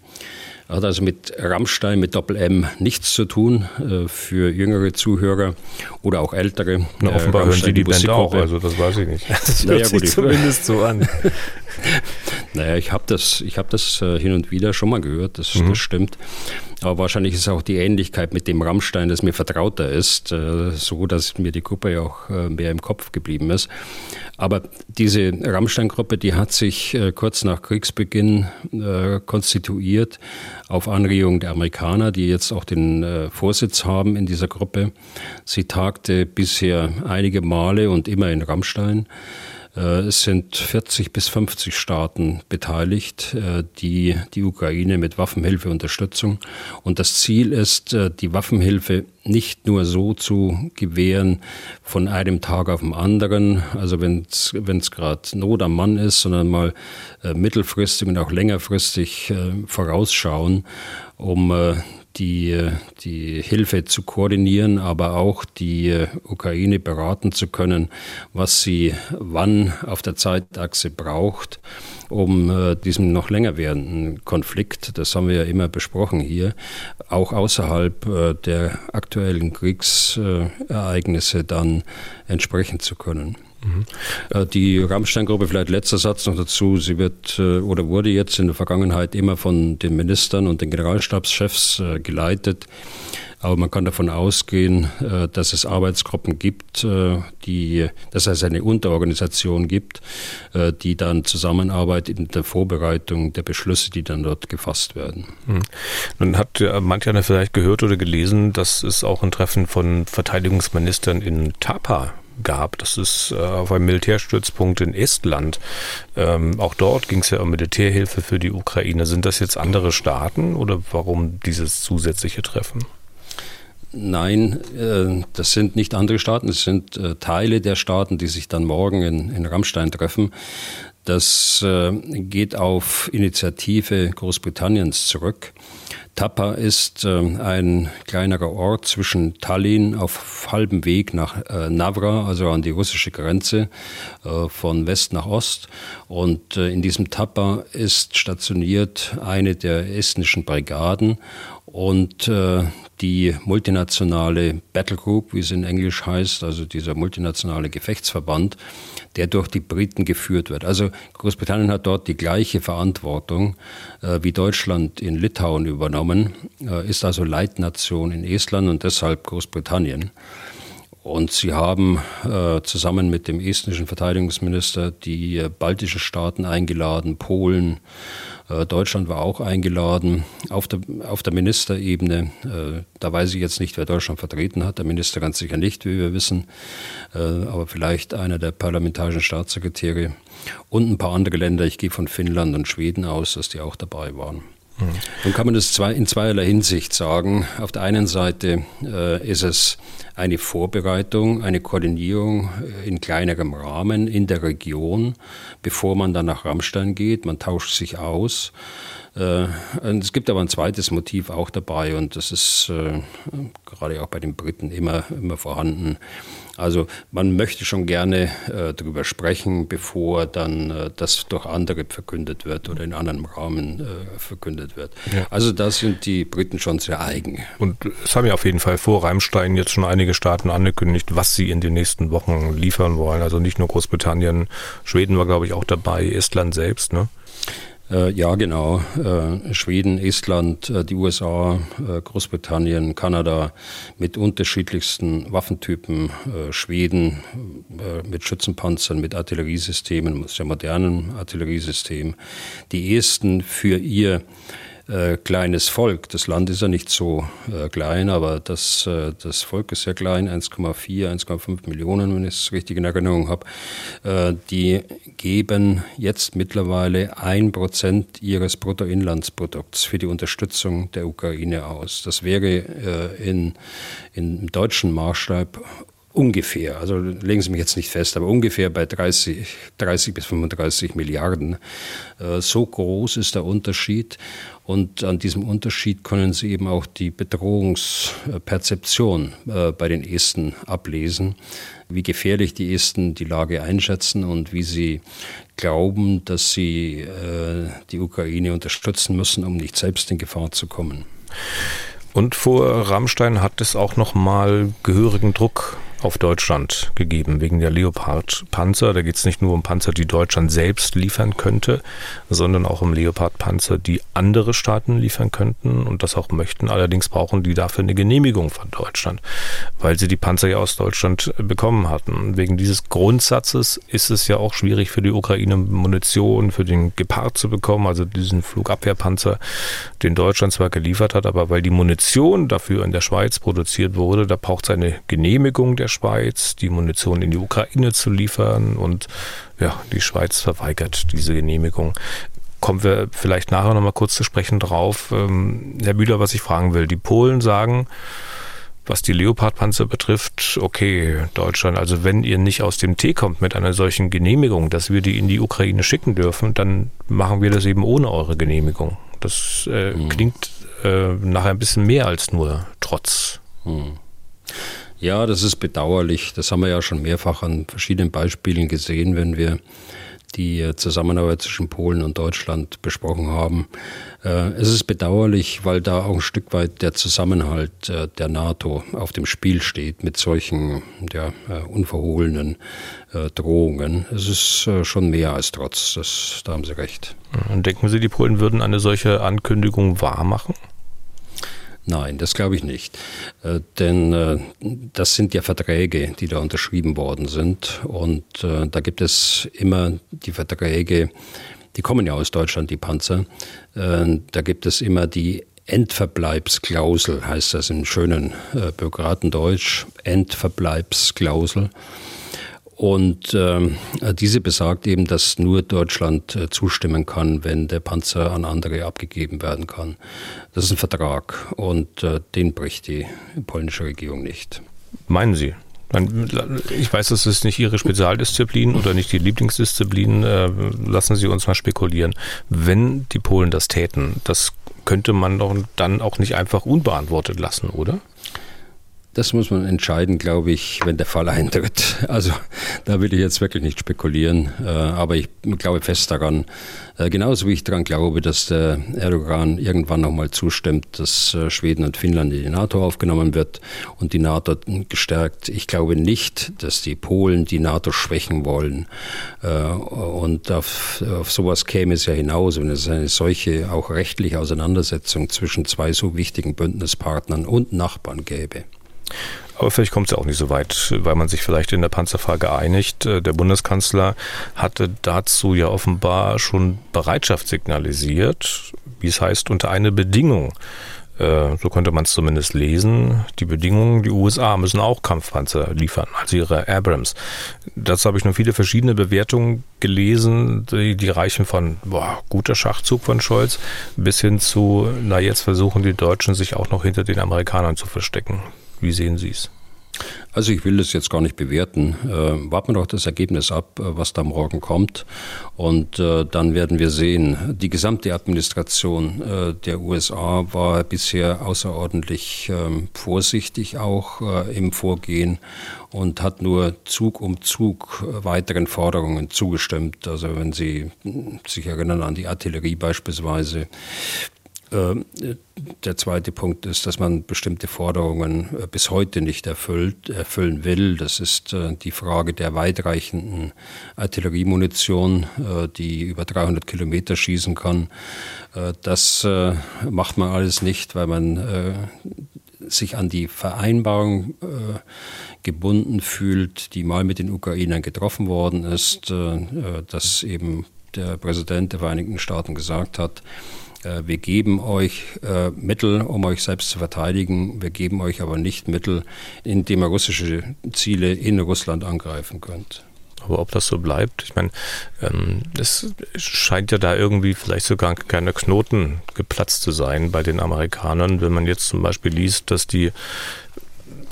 Hat also mit Rammstein, mit Doppel-M nichts zu tun äh, für jüngere Zuhörer oder auch ältere. Na, offenbar äh, hören Sie die Band auch, also das weiß ich nicht. Das hört naja, sich gut, zumindest so an. naja, ich habe das, ich hab das äh, hin und wieder schon mal gehört, das, mhm. das stimmt. Aber wahrscheinlich ist auch die Ähnlichkeit mit dem Rammstein, das mir vertrauter ist, äh, so dass mir die Gruppe ja auch äh, mehr im Kopf geblieben ist. Aber diese Rammstein-Gruppe, die hat sich kurz nach Kriegsbeginn konstituiert auf Anregung der Amerikaner, die jetzt auch den Vorsitz haben in dieser Gruppe. Sie tagte bisher einige Male und immer in Rammstein. Äh, es sind 40 bis 50 Staaten beteiligt, äh, die die Ukraine mit Waffenhilfe unterstützen. Und das Ziel ist, äh, die Waffenhilfe nicht nur so zu gewähren von einem Tag auf den anderen, also wenn es gerade Not am Mann ist, sondern mal mittelfristig und auch längerfristig vorausschauen, um die, die Hilfe zu koordinieren, aber auch die Ukraine beraten zu können, was sie wann auf der Zeitachse braucht, um äh, diesem noch länger werdenden Konflikt, das haben wir ja immer besprochen hier, auch außerhalb äh, der aktuellen Kriegsereignisse dann entsprechen zu können. Mhm. Äh, die Rammstein-Gruppe, vielleicht letzter Satz noch dazu, sie wird äh, oder wurde jetzt in der Vergangenheit immer von den Ministern und den Generalstabschefs äh, geleitet. Aber man kann davon ausgehen, dass es Arbeitsgruppen gibt, die, dass es eine Unterorganisation gibt, die dann zusammenarbeitet in der Vorbereitung der Beschlüsse, die dann dort gefasst werden. Mhm. Nun hat manch einer vielleicht gehört oder gelesen, dass es auch ein Treffen von Verteidigungsministern in Tapa gab. Das ist äh, auf einem Militärstützpunkt in Estland. Ähm, auch dort ging es ja um Militärhilfe für die Ukraine. Sind das jetzt andere Staaten oder warum dieses zusätzliche Treffen? Nein, äh, das sind nicht andere Staaten, es sind äh, Teile der Staaten, die sich dann morgen in, in Rammstein treffen. Das äh, geht auf Initiative Großbritanniens zurück. Tapa ist äh, ein kleinerer Ort zwischen Tallinn auf halbem Weg nach äh, Navra, also an die russische Grenze, von West nach Ost. Und in diesem Tapa ist stationiert eine der estnischen Brigaden und die multinationale Battle Group, wie es in Englisch heißt, also dieser multinationale Gefechtsverband, der durch die Briten geführt wird. Also Großbritannien hat dort die gleiche Verantwortung äh, wie Deutschland in Litauen übernommen, äh, ist also Leitnation in Estland und deshalb Großbritannien. Und sie haben äh, zusammen mit dem estnischen Verteidigungsminister die äh, baltischen Staaten eingeladen, Polen, Deutschland war auch eingeladen auf der, auf der Ministerebene. Äh, da weiß ich jetzt nicht, wer Deutschland vertreten hat. Der Minister ganz sicher nicht, wie wir wissen, äh, aber vielleicht einer der parlamentarischen Staatssekretäre und ein paar andere Länder. Ich gehe von Finnland und Schweden aus, dass die auch dabei waren. Nun kann man das in zweierlei Hinsicht sagen. Auf der einen Seite äh, ist es eine Vorbereitung, eine Koordinierung äh, in kleinerem Rahmen in der Region, bevor man dann nach Rammstein geht. Man tauscht sich aus. Äh, es gibt aber ein zweites Motiv auch dabei und das ist äh, gerade auch bei den Briten immer, immer vorhanden. Also man möchte schon gerne äh, darüber sprechen, bevor dann äh, das durch andere verkündet wird oder in anderem Rahmen äh, verkündet wird. Ja. Also da sind die Briten schon sehr eigen. Und es haben ja auf jeden Fall vor Reimstein jetzt schon einige Staaten angekündigt, was sie in den nächsten Wochen liefern wollen. Also nicht nur Großbritannien, Schweden war glaube ich auch dabei, Estland selbst, ne? Äh, ja, genau. Äh, Schweden, Estland, äh, die USA, Großbritannien, Kanada mit unterschiedlichsten Waffentypen. Schweden mit Schützenpanzern, mit Artilleriesystemen, sehr modernen Artilleriesystemen. Die ersten für ihr äh, kleines Volk. Das Land ist ja nicht so äh, klein, aber das, äh, das Volk ist sehr klein, 1,4, 1,5 Millionen, wenn ich es richtig in Erinnerung habe. Äh, die geben jetzt mittlerweile ein Prozent ihres Bruttoinlandsprodukts für die Unterstützung der Ukraine aus. Das wäre äh, in, in deutschen Maßstab ungefähr, also legen Sie mich jetzt nicht fest, aber ungefähr bei 30, 30 bis 35 Milliarden. Äh, so groß ist der Unterschied. Und an diesem Unterschied können Sie eben auch die Bedrohungsperzeption äh, bei den Esten ablesen, wie gefährlich die Esten die Lage einschätzen und wie sie glauben, dass sie äh, die Ukraine unterstützen müssen, um nicht selbst in Gefahr zu kommen. Und vor Rammstein hat es auch noch mal gehörigen Druck auf Deutschland gegeben wegen der Leopard-Panzer. Da geht es nicht nur um Panzer, die Deutschland selbst liefern könnte, sondern auch um Leopard-Panzer, die andere Staaten liefern könnten und das auch möchten. Allerdings brauchen die dafür eine Genehmigung von Deutschland, weil sie die Panzer ja aus Deutschland bekommen hatten. Wegen dieses Grundsatzes ist es ja auch schwierig für die Ukraine Munition für den Gepard zu bekommen, also diesen Flugabwehrpanzer, den Deutschland zwar geliefert hat, aber weil die Munition dafür in der Schweiz produziert wurde, da braucht es eine Genehmigung der Schweiz, die Munition in die Ukraine zu liefern und ja, die Schweiz verweigert diese Genehmigung. Kommen wir vielleicht nachher nochmal kurz zu sprechen drauf. Ähm, Herr Bühler, was ich fragen will. Die Polen sagen, was die Leopardpanzer betrifft, okay, Deutschland, also wenn ihr nicht aus dem Tee kommt mit einer solchen Genehmigung, dass wir die in die Ukraine schicken dürfen, dann machen wir das eben ohne eure Genehmigung. Das äh, mhm. klingt äh, nachher ein bisschen mehr als nur Trotz. Mhm. Ja, das ist bedauerlich. Das haben wir ja schon mehrfach an verschiedenen Beispielen gesehen, wenn wir die äh, Zusammenarbeit zwischen Polen und Deutschland besprochen haben. Äh, es ist bedauerlich, weil da auch ein Stück weit der Zusammenhalt äh, der NATO auf dem Spiel steht mit solchen ja, unverhohlenen Drohungen. Es ist schon mehr als trotz, das, da haben Sie recht. Und denken Sie, die Polen würden eine solche Ankündigung wahrmachen? Nein, das glaube ich nicht. Äh, denn äh, das sind ja Verträge, die da unterschrieben worden sind. Und äh, da gibt es immer die Verträge, die kommen ja aus Deutschland, die Panzer. Äh, da gibt es immer die Endverbleibsklausel, heißt das im schönen äh, Bürokratendeutsch. Endverbleibsklausel. Und äh, diese besagt eben, dass nur Deutschland äh, zustimmen kann, wenn der Panzer an andere abgegeben werden kann. Das ist ein Vertrag und äh, den bricht die polnische Regierung nicht. Meinen Sie? Ich weiß, das ist nicht Ihre Spezialdisziplin oder nicht die Lieblingsdisziplin. Äh, lassen Sie uns mal spekulieren. Wenn die Polen das täten, das könnte man doch dann auch nicht einfach unbeantwortet lassen, oder? Das muss man entscheiden, glaube ich, wenn der Fall eintritt. Also da will ich jetzt wirklich nicht spekulieren, äh, aber ich glaube fest daran, äh, genauso wie ich daran glaube, dass der Erdogan irgendwann nochmal zustimmt, dass äh, Schweden und Finnland in die NATO aufgenommen wird und die NATO gestärkt. Ich glaube nicht, dass die Polen die NATO schwächen wollen. Und auf, auf sowas käme es ja hinaus, wenn es eine solche auch rechtliche Auseinandersetzung zwischen zwei so wichtigen Bündnispartnern und Nachbarn gäbe. Aber vielleicht kommt es ja auch nicht so weit, weil man sich vielleicht in der Panzerfrage einigt. Äh, der Bundeskanzler hatte dazu ja offenbar schon Bereitschaft signalisiert, wie es heißt, unter eine Bedingung. Äh, so könnte man es zumindest lesen. Die Bedingungen, die USA müssen auch Kampfpanzer liefern, also ihre Abrams. Dazu habe ich nur viele verschiedene Bewertungen gelesen, die, die reichen von boah, guter Schachzug von Scholz bis hin zu, na jetzt versuchen die Deutschen sich auch noch hinter den Amerikanern zu verstecken. Wie sehen Sie es? Also ich will das jetzt gar nicht bewerten. Äh, warten wir doch das Ergebnis ab, äh, was da morgen kommt. Und äh, dann werden wir sehen. Die gesamte Administration äh, der USA war bisher außerordentlich ähm, vorsichtig auch äh, im Vorgehen und hat nur Zug um Zug äh, weiteren Forderungen zugestimmt. Also wenn Sie sich erinnern an die Artillerie beispielsweise, der zweite Punkt ist, dass man bestimmte Forderungen äh, bis heute nicht erfüllt, erfüllen will. Das ist äh, die Frage der weitreichenden Artilleriemunition, äh, die über 300 Kilometer schießen kann. Das macht man alles nicht, weil man sich an die Vereinbarung gebunden fühlt, die mal mit den Ukrainern getroffen worden ist, dass eben der Präsident der Vereinigten Staaten gesagt hat, wir geben euch äh, Mittel, um euch selbst zu verteidigen, wir geben euch aber nicht Mittel, indem ihr russische Ziele in Russland angreifen könnt. Aber ob das so bleibt, ich meine, ähm, es scheint ja da irgendwie vielleicht sogar keine Knoten geplatzt zu sein bei den Amerikanern, wenn man jetzt zum Beispiel liest, dass die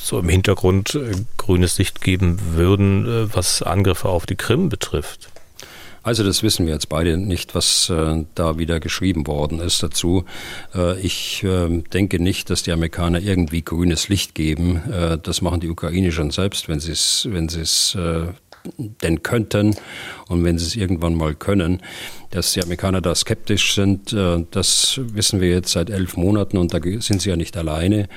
so im Hintergrund äh, grünes Licht geben würden, äh, was Angriffe auf die Krim betrifft. Also das wissen wir jetzt beide nicht, was äh, da wieder geschrieben worden ist dazu. Äh, ich äh, denke nicht, dass die Amerikaner irgendwie grünes Licht geben. Äh, das machen die Ukraine schon selbst, wenn sie es wenn sie es äh, denn könnten und wenn sie es irgendwann mal können. Dass die Amerikaner da skeptisch sind, äh, das wissen wir jetzt seit elf Monaten und da sind sie ja nicht alleine.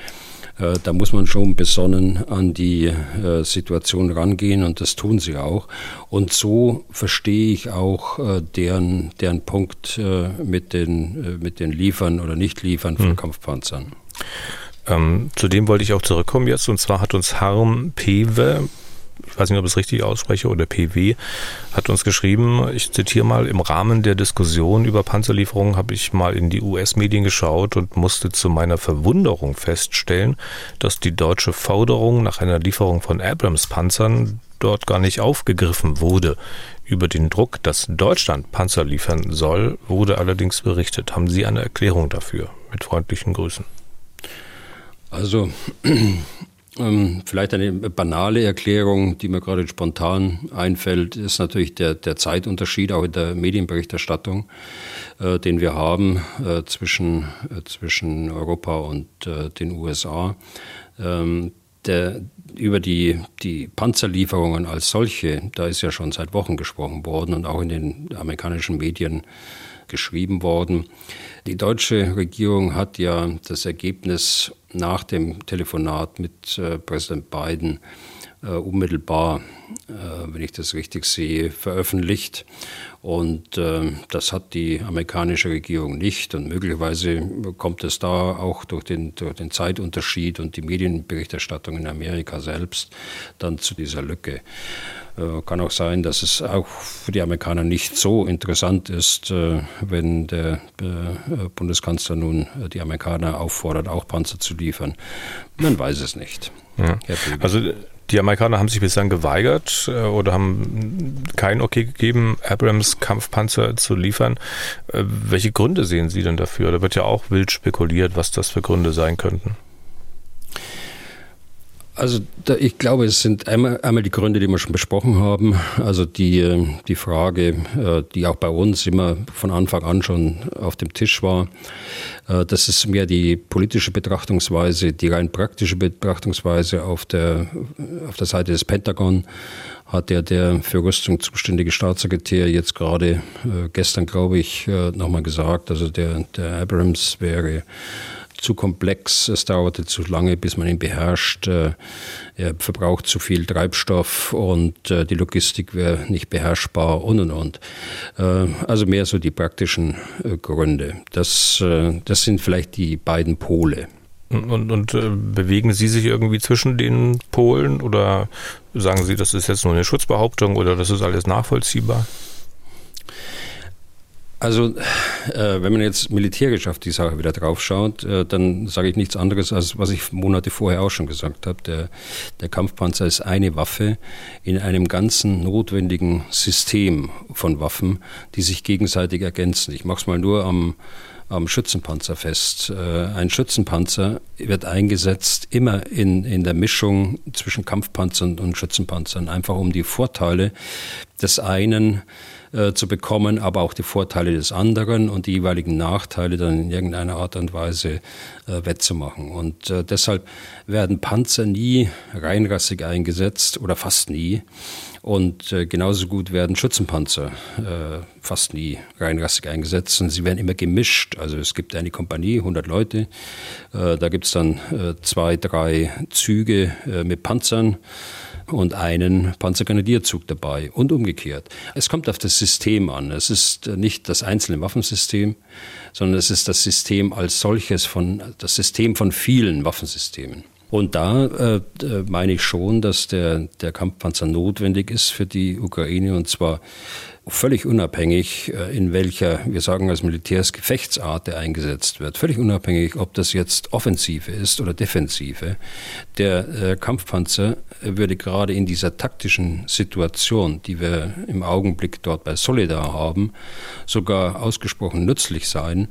Äh, da muss man schon besonnen an die äh, Situation rangehen und das tun sie auch. Und so verstehe ich auch äh, deren, deren Punkt mit den, mit den Liefern oder Nicht-Liefern von hm. Kampfpanzern. Ähm, zu dem wollte ich auch zurückkommen jetzt. Und zwar hat uns Harm Pewe ich weiß nicht, ob ich es richtig ausspreche, oder PW, hat uns geschrieben, ich zitiere mal, im Rahmen der Diskussion über Panzerlieferungen habe ich mal in die US-Medien geschaut und musste zu meiner Verwunderung feststellen, dass die deutsche Forderung nach einer Lieferung von Abrams-Panzern dort gar nicht aufgegriffen wurde. Über den Druck, dass Deutschland Panzer liefern soll, wurde allerdings berichtet. Haben Sie eine Erklärung dafür? Mit freundlichen Grüßen. Also vielleicht eine banale Erklärung, die mir gerade spontan einfällt, ist natürlich der, der Zeitunterschied auch in der Medienberichterstattung, äh, den wir haben äh, zwischen, äh, zwischen Europa und äh, den USA. Ähm, der, über die, die Panzerlieferungen als solche, da ist ja schon seit Wochen gesprochen worden und auch in den amerikanischen Medien geschrieben worden. Die deutsche Regierung hat ja das Ergebnis nach dem Telefonat mit äh, Präsident Biden äh, unmittelbar, äh, wenn ich das richtig sehe, veröffentlicht. Und äh, das hat die amerikanische Regierung nicht. Und möglicherweise kommt es da auch durch den, durch den Zeitunterschied und die Medienberichterstattung in Amerika selbst dann zu dieser Lücke. Äh, kann auch sein, dass es auch für die Amerikaner nicht so interessant ist, äh, wenn der äh, Bundeskanzler nun die Amerikaner auffordert, auch Panzer zu liefern. Man weiß es nicht. Ja. Also die Amerikaner haben sich bislang geweigert oder haben kein Okay gegeben, Abrams Kampfpanzer zu liefern. Welche Gründe sehen Sie denn dafür? Da wird ja auch wild spekuliert, was das für Gründe sein könnten. Also da, ich glaube, es sind einmal, einmal die Gründe, die wir schon besprochen haben. Also die, äh, die Frage, äh, die auch bei uns immer von Anfang an schon auf dem Tisch war, äh, das ist mehr die politische Betrachtungsweise, die rein praktische Betrachtungsweise auf der, auf der Seite des Pentagon hat ja der für Rüstung zuständige Staatssekretär jetzt gerade gestern, glaube ich, nochmal gesagt, also der, der Abrams wäre zu komplex, es dauerte zu lange, bis man ihn beherrscht, äh, er verbraucht zu viel Treibstoff und äh, die Logistik wäre nicht beherrschbar und und und. Äh, also mehr so die praktischen Gründe. Das, das sind vielleicht die beiden Pole. Und, und, und bewegen Sie sich irgendwie zwischen den Polen oder sagen Sie, das ist jetzt nur eine Schutzbehauptung oder das ist alles nachvollziehbar? Also, äh, wenn man jetzt militärisch auf die Sache wieder draufschaut, äh, dann sage ich nichts anderes, als was ich Monate vorher auch schon gesagt habe. Der, der Kampfpanzer ist eine Waffe in einem ganzen notwendigen System von Waffen, die sich gegenseitig ergänzen. Ich mache es mal nur am, am Schützenpanzer fest. Äh, ein Schützenpanzer wird eingesetzt immer in, in der Mischung zwischen Kampfpanzern und Schützenpanzern, einfach um die Vorteile des einen zu bekommen, aber auch die Vorteile des anderen und die jeweiligen Nachteile dann in irgendeiner Art und Weise äh, wettzumachen. Und äh, deshalb werden Panzer nie reinrassig eingesetzt oder fast nie. Und äh, genauso gut werden Schützenpanzer äh, fast nie reinrassig eingesetzt und sie werden immer gemischt. Also es gibt eine Kompanie, 100 Leute, äh, da gibt es dann äh, zwei, drei Züge äh, mit Panzern und einen Panzergrenadierzug dabei und umgekehrt. Es kommt auf das System an. Es ist nicht das einzelne Waffensystem, sondern es ist das System als solches von, das System von vielen Waffensystemen. Und da äh, meine ich schon, dass der, der Kampfpanzer notwendig ist für die Ukraine und zwar völlig unabhängig, äh, in welcher, wir sagen als Militärs, Gefechtsart er eingesetzt wird, völlig unabhängig, ob das jetzt Offensive ist oder Defensive. Der äh, Kampfpanzer würde gerade in dieser taktischen Situation, die wir im Augenblick dort bei Solidar haben, sogar ausgesprochen nützlich sein,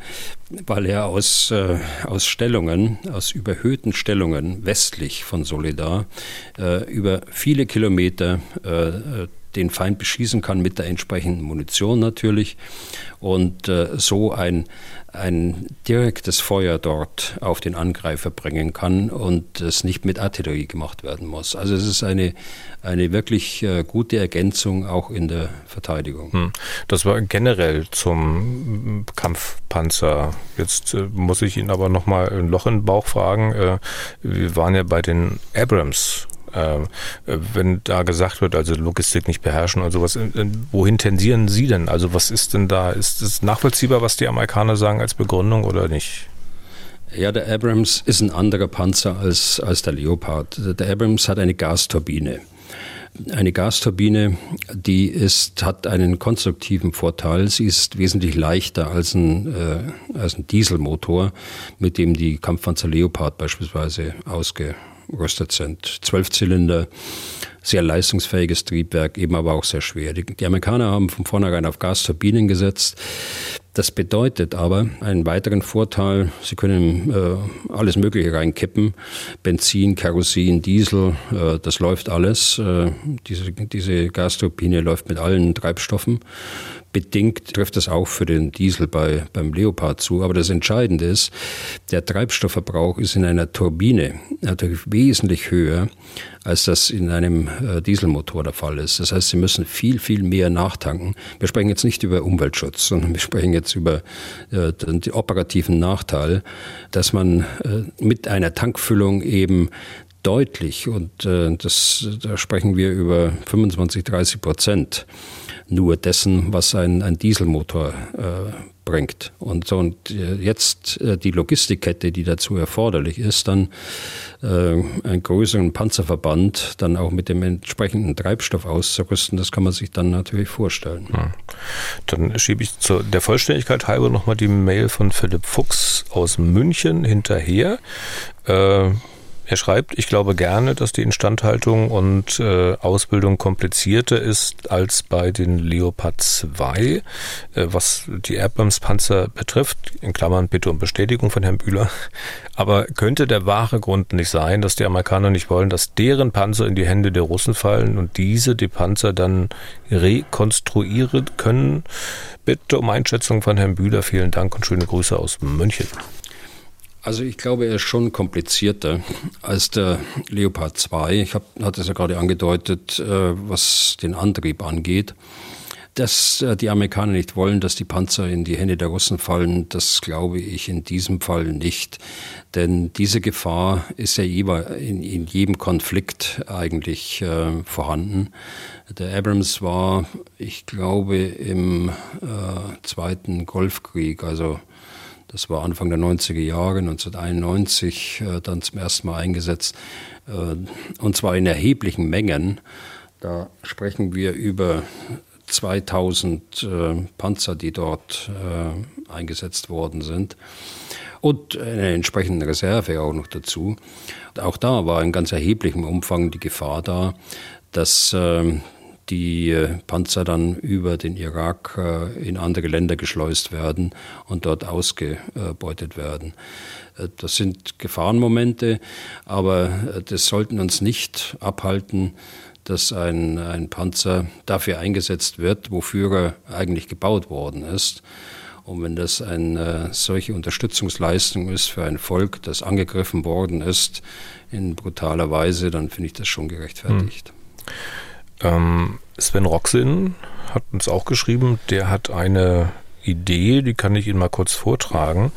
weil er aus, äh, aus Stellungen, aus überhöhten Stellungen westlich von Solidar äh, über viele Kilometer äh, den Feind beschießen kann mit der entsprechenden Munition natürlich und äh, so ein, ein direktes Feuer dort auf den Angreifer bringen kann und es nicht mit Artillerie gemacht werden muss. Also es ist eine, eine wirklich äh, gute Ergänzung auch in der Verteidigung. Hm. Das war generell zum Kampfpanzer. Jetzt äh, muss ich Ihnen aber noch mal ein Loch in den Bauch fragen. Äh, wir waren ja bei den Abrams wenn da gesagt wird, also Logistik nicht beherrschen und sowas, wohin tendieren Sie denn? Also was ist denn da? Ist es nachvollziehbar, was die Amerikaner sagen als Begründung oder nicht? Ja, der Abrams ist ein anderer Panzer als, als der Leopard. Der Abrams hat eine Gasturbine. Eine Gasturbine, die ist, hat einen konstruktiven Vorteil. Sie ist wesentlich leichter als ein, äh, als ein Dieselmotor, mit dem die Kampfpanzer Leopard beispielsweise ausge, gerüstet sind. Zwölf Zylinder, sehr leistungsfähiges Triebwerk, eben aber auch sehr schwer. Die, die Amerikaner haben von vornherein auf Gasturbinen gesetzt. Das bedeutet aber einen weiteren Vorteil, sie können äh, alles Mögliche reinkippen, Benzin, Kerosin, Diesel, äh, das läuft alles. Äh, diese, diese Gasturbine läuft mit allen Treibstoffen. Bedingt trifft das auch für den Diesel bei, beim Leopard zu. Aber das Entscheidende ist, der Treibstoffverbrauch ist in einer Turbine natürlich wesentlich höher, als das in einem äh, Dieselmotor der Fall ist. Das heißt, Sie müssen viel, viel mehr nachtanken. Wir sprechen jetzt nicht über Umweltschutz, sondern wir sprechen jetzt über äh, den, operativen Nachteil, dass man äh, mit einer Tankfüllung eben deutlich, und das, da sprechen wir über 25, 30 Prozent, nur dessen, was ein, ein Dieselmotor äh, bringt. Und, und äh, jetzt äh, die Logistikkette, die dazu erforderlich ist, dann äh, einen größeren Panzerverband dann auch mit dem entsprechenden Treibstoff auszurüsten, das kann man sich dann natürlich vorstellen. Ja. Dann schiebe ich zu der Vollständigkeit halber nochmal die Mail von Philipp Fuchs aus München hinterher. Äh, er schreibt, ich glaube gerne, dass die Instandhaltung und äh, Ausbildung komplizierter ist als bei den Leopard 2, äh, was die Abrams-Panzer betrifft, in Klammern bitte um Bestätigung von Herrn Bühler. Aber könnte der wahre Grund nicht sein, dass die Amerikaner nicht wollen, dass deren Panzer in die Hände der Russen fallen und diese die Panzer dann rekonstruieren können? Bitte um Einschätzung von Herrn Bühler. Vielen Dank und schöne Grüße aus München. Also ich glaube, er ist schon komplizierter als der Leopard 2. Ich hab, hatte es ja gerade angedeutet, äh, was den Antrieb angeht. Dass äh, die Amerikaner nicht wollen, dass die Panzer in die Hände der Russen fallen, das glaube ich in diesem Fall nicht. Denn diese Gefahr ist ja in, in jedem Konflikt eigentlich äh, vorhanden. Der Abrams war, ich glaube, im äh, Zweiten Golfkrieg, also das war Anfang der 90er Jahre, 1991, äh, dann zum ersten Mal eingesetzt. Äh, und zwar in erheblichen Mengen. Da sprechen wir über 2000 äh, Panzer, die dort äh, eingesetzt worden sind. Und eine entsprechende Reserve auch noch dazu. Auch da war in ganz erheblichem Umfang die Gefahr da, dass äh, die äh, Panzer dann über den Irak äh, in andere Länder geschleust werden und dort ausgebeutet werden. Äh, das sind Gefahrenmomente, aber das sollten uns nicht abhalten, dass ein, ein Panzer dafür eingesetzt wird, wofür er eigentlich gebaut worden ist. Und wenn das eine solche Unterstützungsleistung ist für ein Volk, das angegriffen worden ist in brutaler Weise, dann finde ich das schon gerechtfertigt. Hm. Ähm, Sven Roxin hat uns auch geschrieben, der hat eine Idee, die kann ich Ihnen mal kurz vortragen.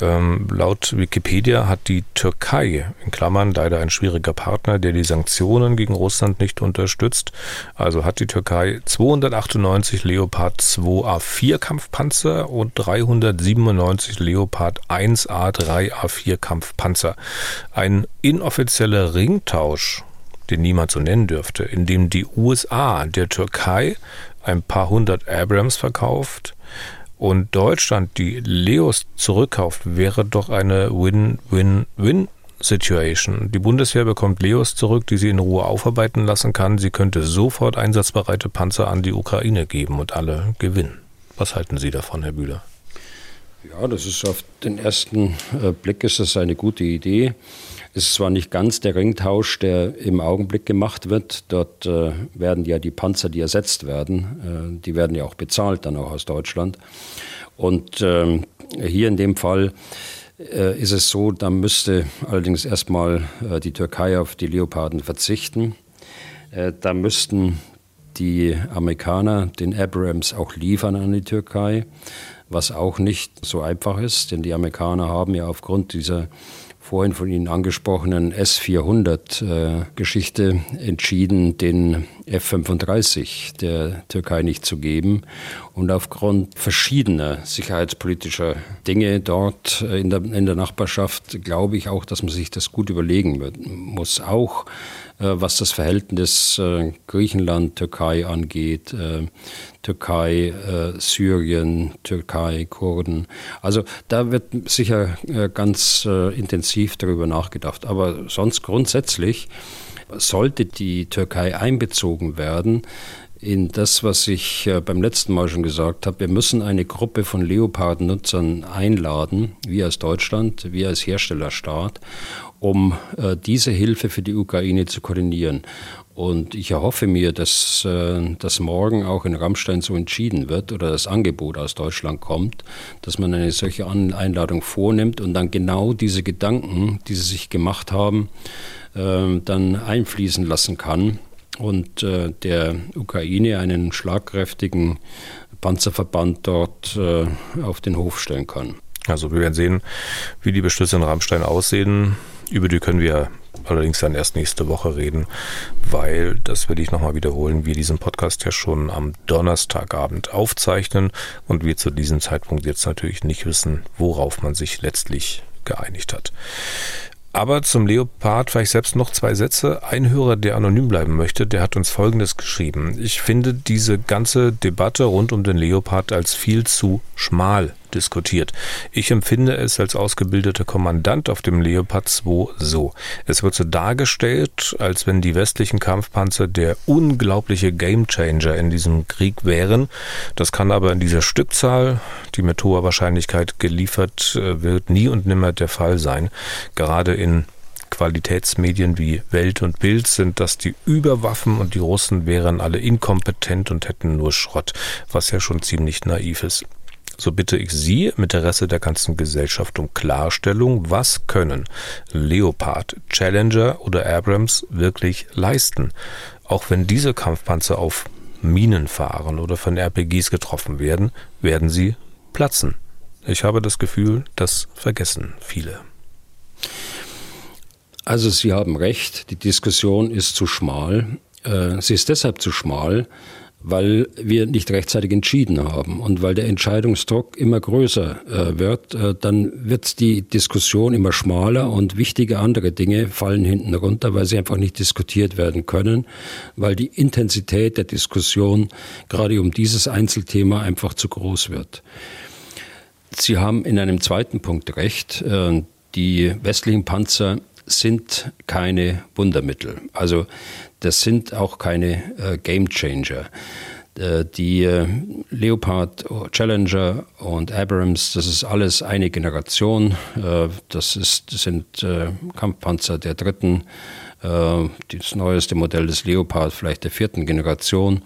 Ähm, laut Wikipedia hat die Türkei, in Klammern leider ein schwieriger Partner, der die Sanktionen gegen Russland nicht unterstützt, also hat die Türkei 298 Leopard 2A4 Kampfpanzer und 397 Leopard 1A3A4 Kampfpanzer. Ein inoffizieller Ringtausch den niemand so nennen dürfte, in dem die USA der Türkei ein paar hundert Abrams verkauft und Deutschland die Leos zurückkauft, wäre doch eine Win-Win-Win Situation. Die Bundeswehr bekommt Leos zurück, die sie in Ruhe aufarbeiten lassen kann. Sie könnte sofort einsatzbereite Panzer an die Ukraine geben und alle gewinnen. Was halten Sie davon, Herr Bühler? Ja, das ist auf den ersten äh, Blick ist das eine gute Idee. Es ist zwar nicht ganz der Ringtausch, der im Augenblick gemacht wird. Dort äh, werden ja die Panzer, die ersetzt werden, äh, die werden ja auch bezahlt dann auch aus Deutschland. Und ähm, hier in dem Fall äh, ist es so, da müsste allerdings erstmal äh, die Türkei auf die Leoparden verzichten. Äh, da müssten die Amerikaner den Abrams auch liefern an die Türkei, was auch nicht so einfach ist, denn die Amerikaner haben ja aufgrund dieser vorhin von Ihnen angesprochenen S-400-Geschichte äh, entschieden, den F-35 der Türkei nicht zu geben. Und aufgrund verschiedener sicherheitspolitischer Dinge dort äh, in der, in der Nachbarschaft glaube ich auch, dass man sich das gut überlegen muss. Auch äh, was das Verhältnis äh, Griechenland-Türkei angeht, äh, Türkei, Syrien, Türkei, Kurden. Also da wird sicher ganz intensiv darüber nachgedacht. Aber sonst grundsätzlich sollte die Türkei einbezogen werden, in das, was ich beim letzten Mal schon gesagt habe. Wir müssen eine Gruppe von Leopard-Nutzern einladen, wir als Deutschland, wir als Herstellerstaat, um äh, diese Hilfe für die Ukraine zu koordinieren. Und ich erhoffe mir, dass äh, das morgen auch in Rammstein so entschieden wird oder das Angebot aus Deutschland kommt, dass man eine solche Einladung vornimmt und dann genau diese Gedanken, die sie sich gemacht haben, äh, dann einfließen lassen kann und äh, der Ukraine einen schlagkräftigen Panzerverband dort äh, auf den Hof stellen kann. Also wir werden sehen, wie die Beschlüsse in Rammstein aussehen. Über die können wir allerdings dann erst nächste Woche reden, weil, das will ich nochmal wiederholen, wir diesen Podcast ja schon am Donnerstagabend aufzeichnen und wir zu diesem Zeitpunkt jetzt natürlich nicht wissen, worauf man sich letztlich geeinigt hat. Aber zum Leopard vielleicht selbst noch zwei Sätze. Ein Hörer, der anonym bleiben möchte, der hat uns Folgendes geschrieben. Ich finde diese ganze Debatte rund um den Leopard als viel zu schmal diskutiert. Ich empfinde es als ausgebildeter Kommandant auf dem Leopard 2 so. Es wird so dargestellt, als wenn die westlichen Kampfpanzer der unglaubliche Gamechanger in diesem Krieg wären. Das kann aber in dieser Stückzahl, die mit hoher Wahrscheinlichkeit geliefert äh, wird, nie und nimmer der Fall sein. Gerade in Qualitätsmedien wie Welt und Bild sind das die Überwaffen und die Russen wären alle inkompetent und hätten nur Schrott, was ja schon ziemlich naiv ist. So bitte ich Sie im Interesse der ganzen Gesellschaft um Klarstellung, was können Leopard, Challenger oder Abrams wirklich leisten, auch wenn diese Kampfpanzer auf Minen fahren oder von RPGs getroffen werden, werden sie platzen. Ich habe das Gefühl, das vergessen viele. Also Sie haben recht, die Diskussion ist zu schmal. Äh, sie ist deshalb zu schmal, weil wir nicht rechtzeitig entschieden haben und weil der Entscheidungsdruck immer größer äh, wird, äh, dann wird die Diskussion immer schmaler und wichtige andere Dinge fallen hinten runter, weil sie einfach nicht diskutiert werden können, weil die Intensität der Diskussion gerade um dieses Einzelthema einfach zu groß wird. Sie haben in einem zweiten Punkt recht. Äh, die westlichen Panzer sind keine Wundermittel. Also das sind auch keine äh, Game Changer. Äh, die äh, Leopard Challenger und Abrams, das ist alles eine Generation. Äh, das, ist, das sind äh, Kampfpanzer der dritten, äh, das neueste Modell des Leopard, vielleicht der vierten Generation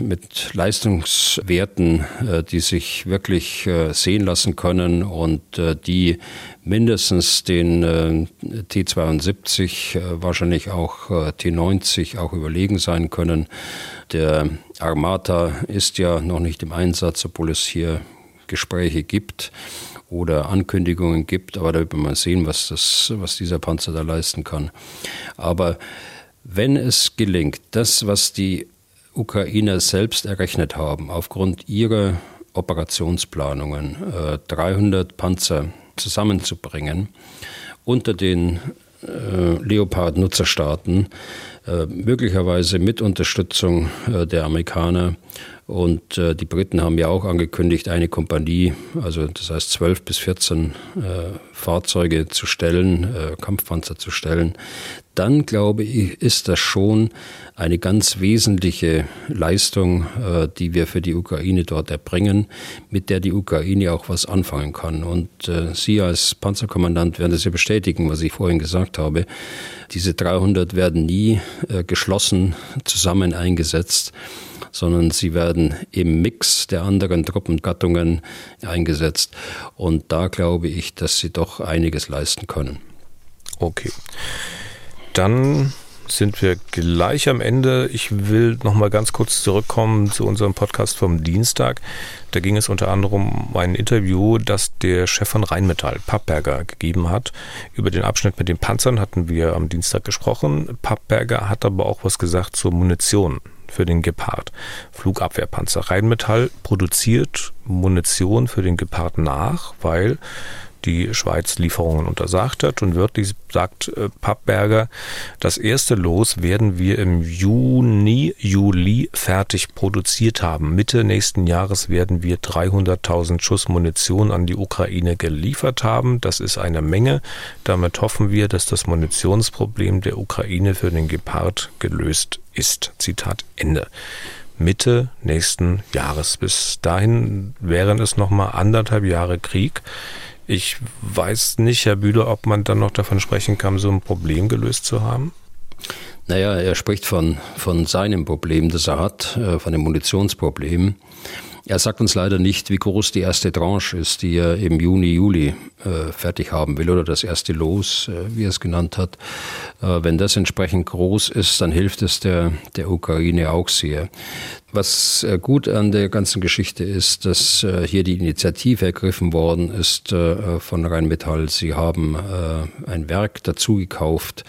mit Leistungswerten, äh, die sich wirklich äh, sehen lassen können und äh, die mindestens den T72, wahrscheinlich auch T90 auch überlegen sein können. Der Armata ist ja noch nicht im Einsatz, obwohl es hier Gespräche gibt oder Ankündigungen gibt, aber da wird man mal sehen, was, das, was dieser Panzer da leisten kann. Aber wenn es gelingt, das, was die Ukrainer selbst errechnet haben, aufgrund ihrer Operationsplanungen 300 äh, Panzer zusammenzubringen unter den äh, Leopard-Nutzerstaaten, äh, möglicherweise mit Unterstützung der Amerikaner Und äh, die Briten haben ja auch angekündigt, eine Kompanie, also das heißt 12 bis 14 äh, Fahrzeuge zu stellen, äh, Kampfpanzer zu stellen. Dann glaube ich, ist das schon eine ganz wesentliche Leistung, äh, die wir für die Ukraine dort erbringen, mit der die Ukraine auch was anfangen kann. Und äh, Sie als Panzerkommandant werden das ja bestätigen, was ich vorhin gesagt habe. Diese 300 werden nie äh, geschlossen zusammen eingesetzt sondern sie werden im Mix der anderen Truppengattungen eingesetzt. Und da glaube ich, dass sie doch einiges leisten können. Okay. Dann sind wir gleich am Ende. Ich will noch mal ganz kurz zurückkommen zu unserem Podcast vom Dienstag. Da ging es unter anderem um ein Interview, das der Chef von Rheinmetall, Pappberger, gegeben hat. Über den Abschnitt mit den Panzern hatten wir am Dienstag gesprochen. Pappberger hat aber auch was gesagt zur Munition für den Gepard. Flugabwehrpanzer. Rheinmetall produziert Munition für den Gepard nach, weil die Schweiz Lieferungen untersagt hat. Und wörtlich sagt äh, Pappberger, das erste Los werden wir im Juni, Juli fertig produziert haben. Mitte nächsten Jahres werden wir 300.000 Schuss Munition an die Ukraine geliefert haben. Das ist eine Menge. Damit hoffen wir, dass das Munitionsproblem der Ukraine für den Gepard gelöst ist. Zitat Ende. Mitte nächsten Jahres. Bis dahin wären es nochmal anderthalb Jahre Krieg. Ich weiß nicht, Herr Bühler, ob man dann noch davon sprechen kann, so ein Problem gelöst zu haben. Naja, er spricht von, von seinem Problem, das er hat, äh, von dem Munitionsproblem. Er sagt uns leider nicht, wie groß die erste Tranche ist, die er im Juni, Juli äh, fertig haben will oder das erste Los, äh, wie er es genannt hat. Äh, wenn das entsprechend groß ist, dann hilft es der, der Ukraine auch sehr. Was äh, gut an der ganzen Geschichte ist, dass äh, hier die Initiative ergriffen worden ist äh, von Rheinmetall. Sie haben ein Werk dazu gekauft,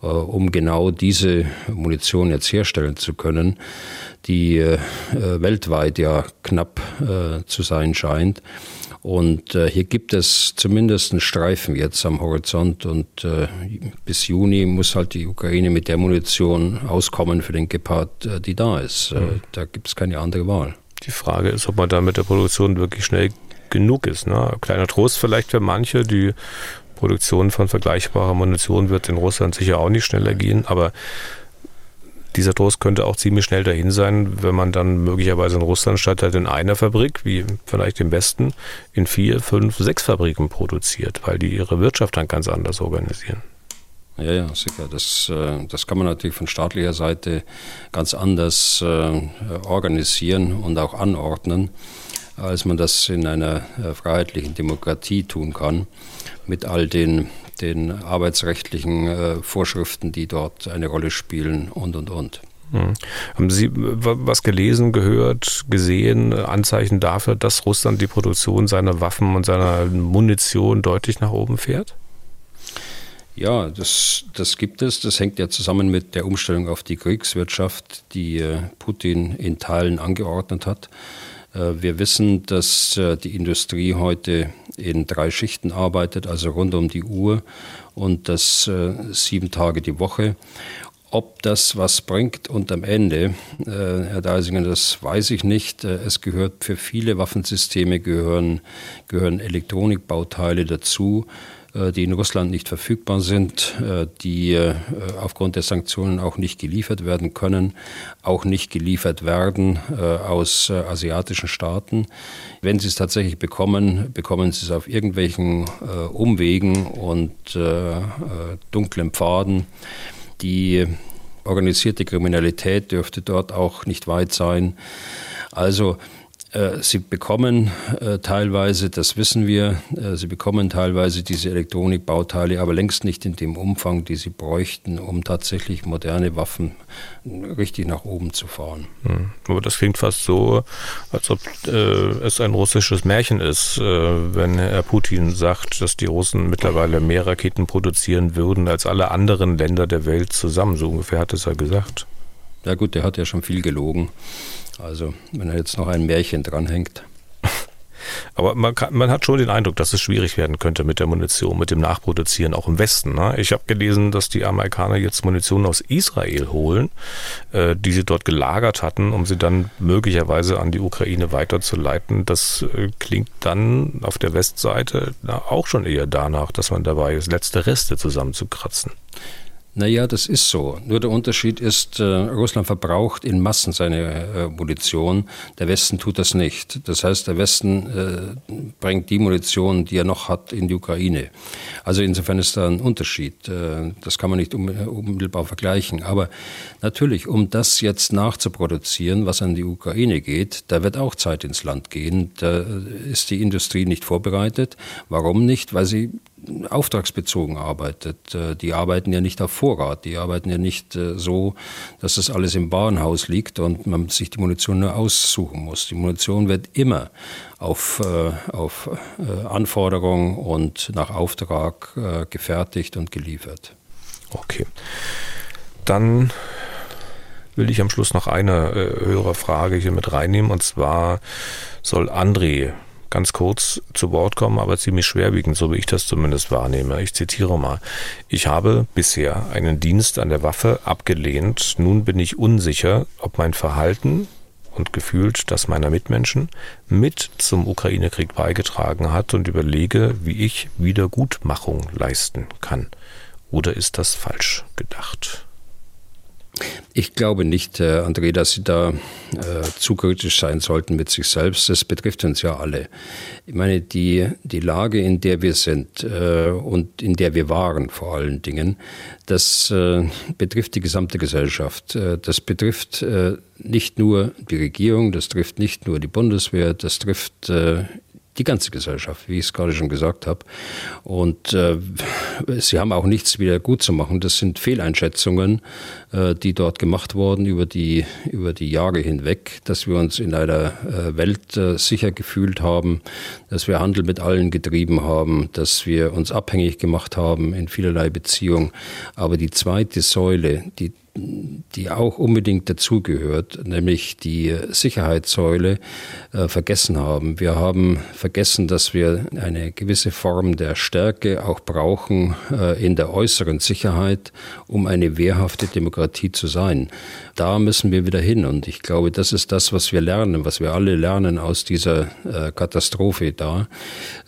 um genau diese Munition jetzt herstellen zu können, die weltweit ja knapp zu sein scheint. Und äh, hier gibt es zumindest einen Streifen jetzt am Horizont und äh, bis Juni muss halt die Ukraine mit der Munition auskommen für den Gepard, äh, die da ist. Mhm. Da gibt es keine andere Wahl. Die Frage ist, ob man da mit der Produktion wirklich schnell genug ist. Ne? Kleiner Trost vielleicht für manche, die Produktion von vergleichbarer Munition wird in Russland sicher auch nicht schneller gehen, aber dieser Trost könnte auch ziemlich schnell dahin sein, wenn man dann möglicherweise in Russland statt halt in einer Fabrik, wie vielleicht im Westen, in vier, fünf, sechs Fabriken produziert, weil die ihre Wirtschaft dann ganz anders organisieren. Ja, ja, sicher. Das, äh, das kann man natürlich von staatlicher Seite ganz anders äh, organisieren und auch anordnen, als man das in einer äh, freiheitlichen Demokratie tun kann, mit all den den arbeitsrechtlichen äh, Vorschriften, die dort eine Rolle spielen und, und, und. Hm. Haben Sie was gelesen, gehört, gesehen, Anzeichen dafür, dass Russland die Produktion seiner Waffen und seiner Munition deutlich nach oben fährt? Ja, das, das gibt es. Das hängt ja zusammen mit der Umstellung auf die Kriegswirtschaft, die äh, Putin in Teilen angeordnet hat. Äh, wir wissen, dass äh, die Industrie heute in drei Schichten arbeitet, also rund um die Uhr und das äh, sieben Tage die Woche. Ob das was bringt und am Ende, Herr Deisinger, das weiß ich nicht. Es gehört für viele Waffensysteme gehören, gehören Elektronikbauteile dazu. Äh, die in Russland nicht verfügbar sind, äh, die äh, aufgrund der Sanktionen auch nicht geliefert werden können, auch nicht geliefert werden aus asiatischen Staaten. Wenn sie es tatsächlich bekommen, bekommen sie es auf irgendwelchen Umwegen und dunklen Pfaden. Die organisierte Kriminalität dürfte dort auch nicht weit sein. Also sie bekommen äh, teilweise, das wissen wir, äh, sie bekommen teilweise diese Elektronikbauteile, aber längst nicht in dem Umfang, die sie bräuchten, um tatsächlich moderne Waffen richtig nach oben zu fahren. Hm. Aber das klingt fast so, als ob es ein russisches Märchen ist, wenn Herr Putin sagt, dass die Russen mittlerweile mehr Raketen produzieren würden als alle anderen Länder der Welt zusammen. So ungefähr hat es er gesagt. Ja gut, der hat ja schon viel gelogen. Also, wenn er jetzt noch ein Märchen dranhängt. Aber man, kann, man hat schon den Eindruck, dass es schwierig werden könnte mit der Munition, mit dem Nachproduzieren, auch im Westen. Ne? Ich habe gelesen, dass die Amerikaner jetzt Munition aus Israel holen, äh, die sie dort gelagert hatten, um sie dann möglicherweise an die Ukraine weiterzuleiten. Das äh, klingt dann auf der Westseite na, auch schon eher danach, dass man dabei ist, letzte Reste zusammenzukratzen. Naja, das ist so. Nur der Unterschied ist, äh, Russland verbraucht in Massen seine äh, Munition. Der Westen tut das nicht. Das heißt, der Westen äh, bringt die Munition, die er noch hat, in die Ukraine. Also insofern ist da ein Unterschied. Äh, das kann man nicht um, unmittelbar vergleichen. Aber natürlich, um das jetzt nachzuproduzieren, was an die Ukraine geht, da wird auch Zeit ins Land gehen. Da ist die Industrie nicht vorbereitet. Warum nicht? Weil sie auftragsbezogen arbeitet. Äh, die arbeiten ja nicht auf Vorrat, die arbeiten ja nicht äh, so, dass das alles im Warenhaus liegt und man sich die Munition nur aussuchen muss. Die Munition wird immer auf, äh, auf Anforderung und nach Auftrag gefertigt und geliefert. Okay. Dann will ich am Schluss noch eine höhere Frage hier mit reinnehmen und zwar soll André ganz kurz zu Wort kommen, aber ziemlich schwerwiegend, so wie ich das zumindest wahrnehme. Ich zitiere mal. Ich habe bisher einen Dienst an der Waffe abgelehnt. Nun bin ich unsicher, ob mein Verhalten und gefühlt das meiner Mitmenschen mit zum Ukraine-Krieg beigetragen hat und überlege, wie ich Wiedergutmachung leisten kann. Oder ist das falsch gedacht? Ich glaube nicht, Herr André, dass Sie da äh, zu kritisch sein sollten mit sich selbst. Das betrifft uns ja alle. Ich meine, die, die Lage, in der wir sind äh, und in der wir waren vor allen Dingen, das äh, betrifft die gesamte Gesellschaft. Äh, das betrifft äh, nicht nur die Regierung, das trifft nicht nur die Bundeswehr, das trifft äh, die ganze Gesellschaft, wie ich es gerade schon gesagt habe. Und äh, sie haben auch nichts wieder gut zu machen. Das sind Fehleinschätzungen, äh, die dort gemacht wurden über die, über die Jahre hinweg, dass wir uns in einer äh, Welt äh, sicher gefühlt haben, dass wir Handel mit allen getrieben haben, dass wir uns abhängig gemacht haben in vielerlei Beziehungen. Aber die zweite Säule, die die auch unbedingt dazugehört, nämlich die Sicherheitssäule, äh, vergessen haben. Wir haben vergessen, dass wir eine gewisse Form der Stärke auch brauchen äh, in der äußeren Sicherheit, um eine wehrhafte Demokratie zu sein. Da müssen wir wieder hin und ich glaube, das ist das, was wir lernen, was wir alle lernen aus dieser äh, Katastrophe da,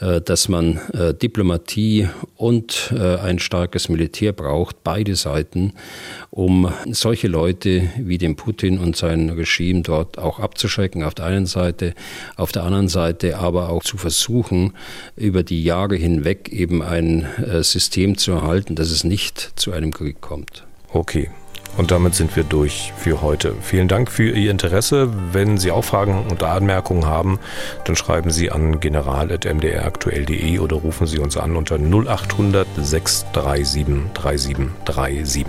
äh, dass man äh, Diplomatie und äh, ein starkes Militär braucht, beide Seiten, um solche Leute wie den Putin und sein Regime dort auch abzuschrecken auf der einen Seite, auf der anderen Seite aber auch zu versuchen, über die Jahre hinweg eben ein äh, System zu erhalten, dass es nicht zu einem Krieg kommt. Okay, und damit sind wir durch für heute. Vielen Dank für Ihr Interesse. Wenn Sie auch Fragen und Anmerkungen haben, dann schreiben Sie an general.mdraktuell.de oder rufen Sie uns an unter 0800 637 3737.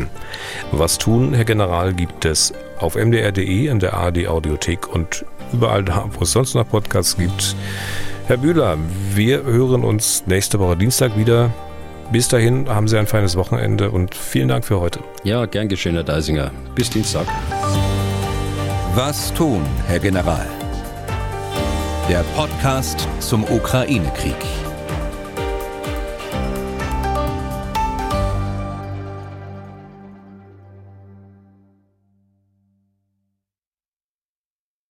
Was tun, Herr General, gibt es auf mdr.de, in der ARD Audiothek und überall da, wo es sonst noch Podcasts gibt. Herr Bühler, wir hören uns nächste Woche Dienstag wieder. Bis dahin haben Sie ein feines Wochenende und vielen Dank für heute. Ja, gern geschehen, Herr Deisinger. Bis Dienstag. Was tun, Herr General? Der Podcast zum Ukraine-Krieg.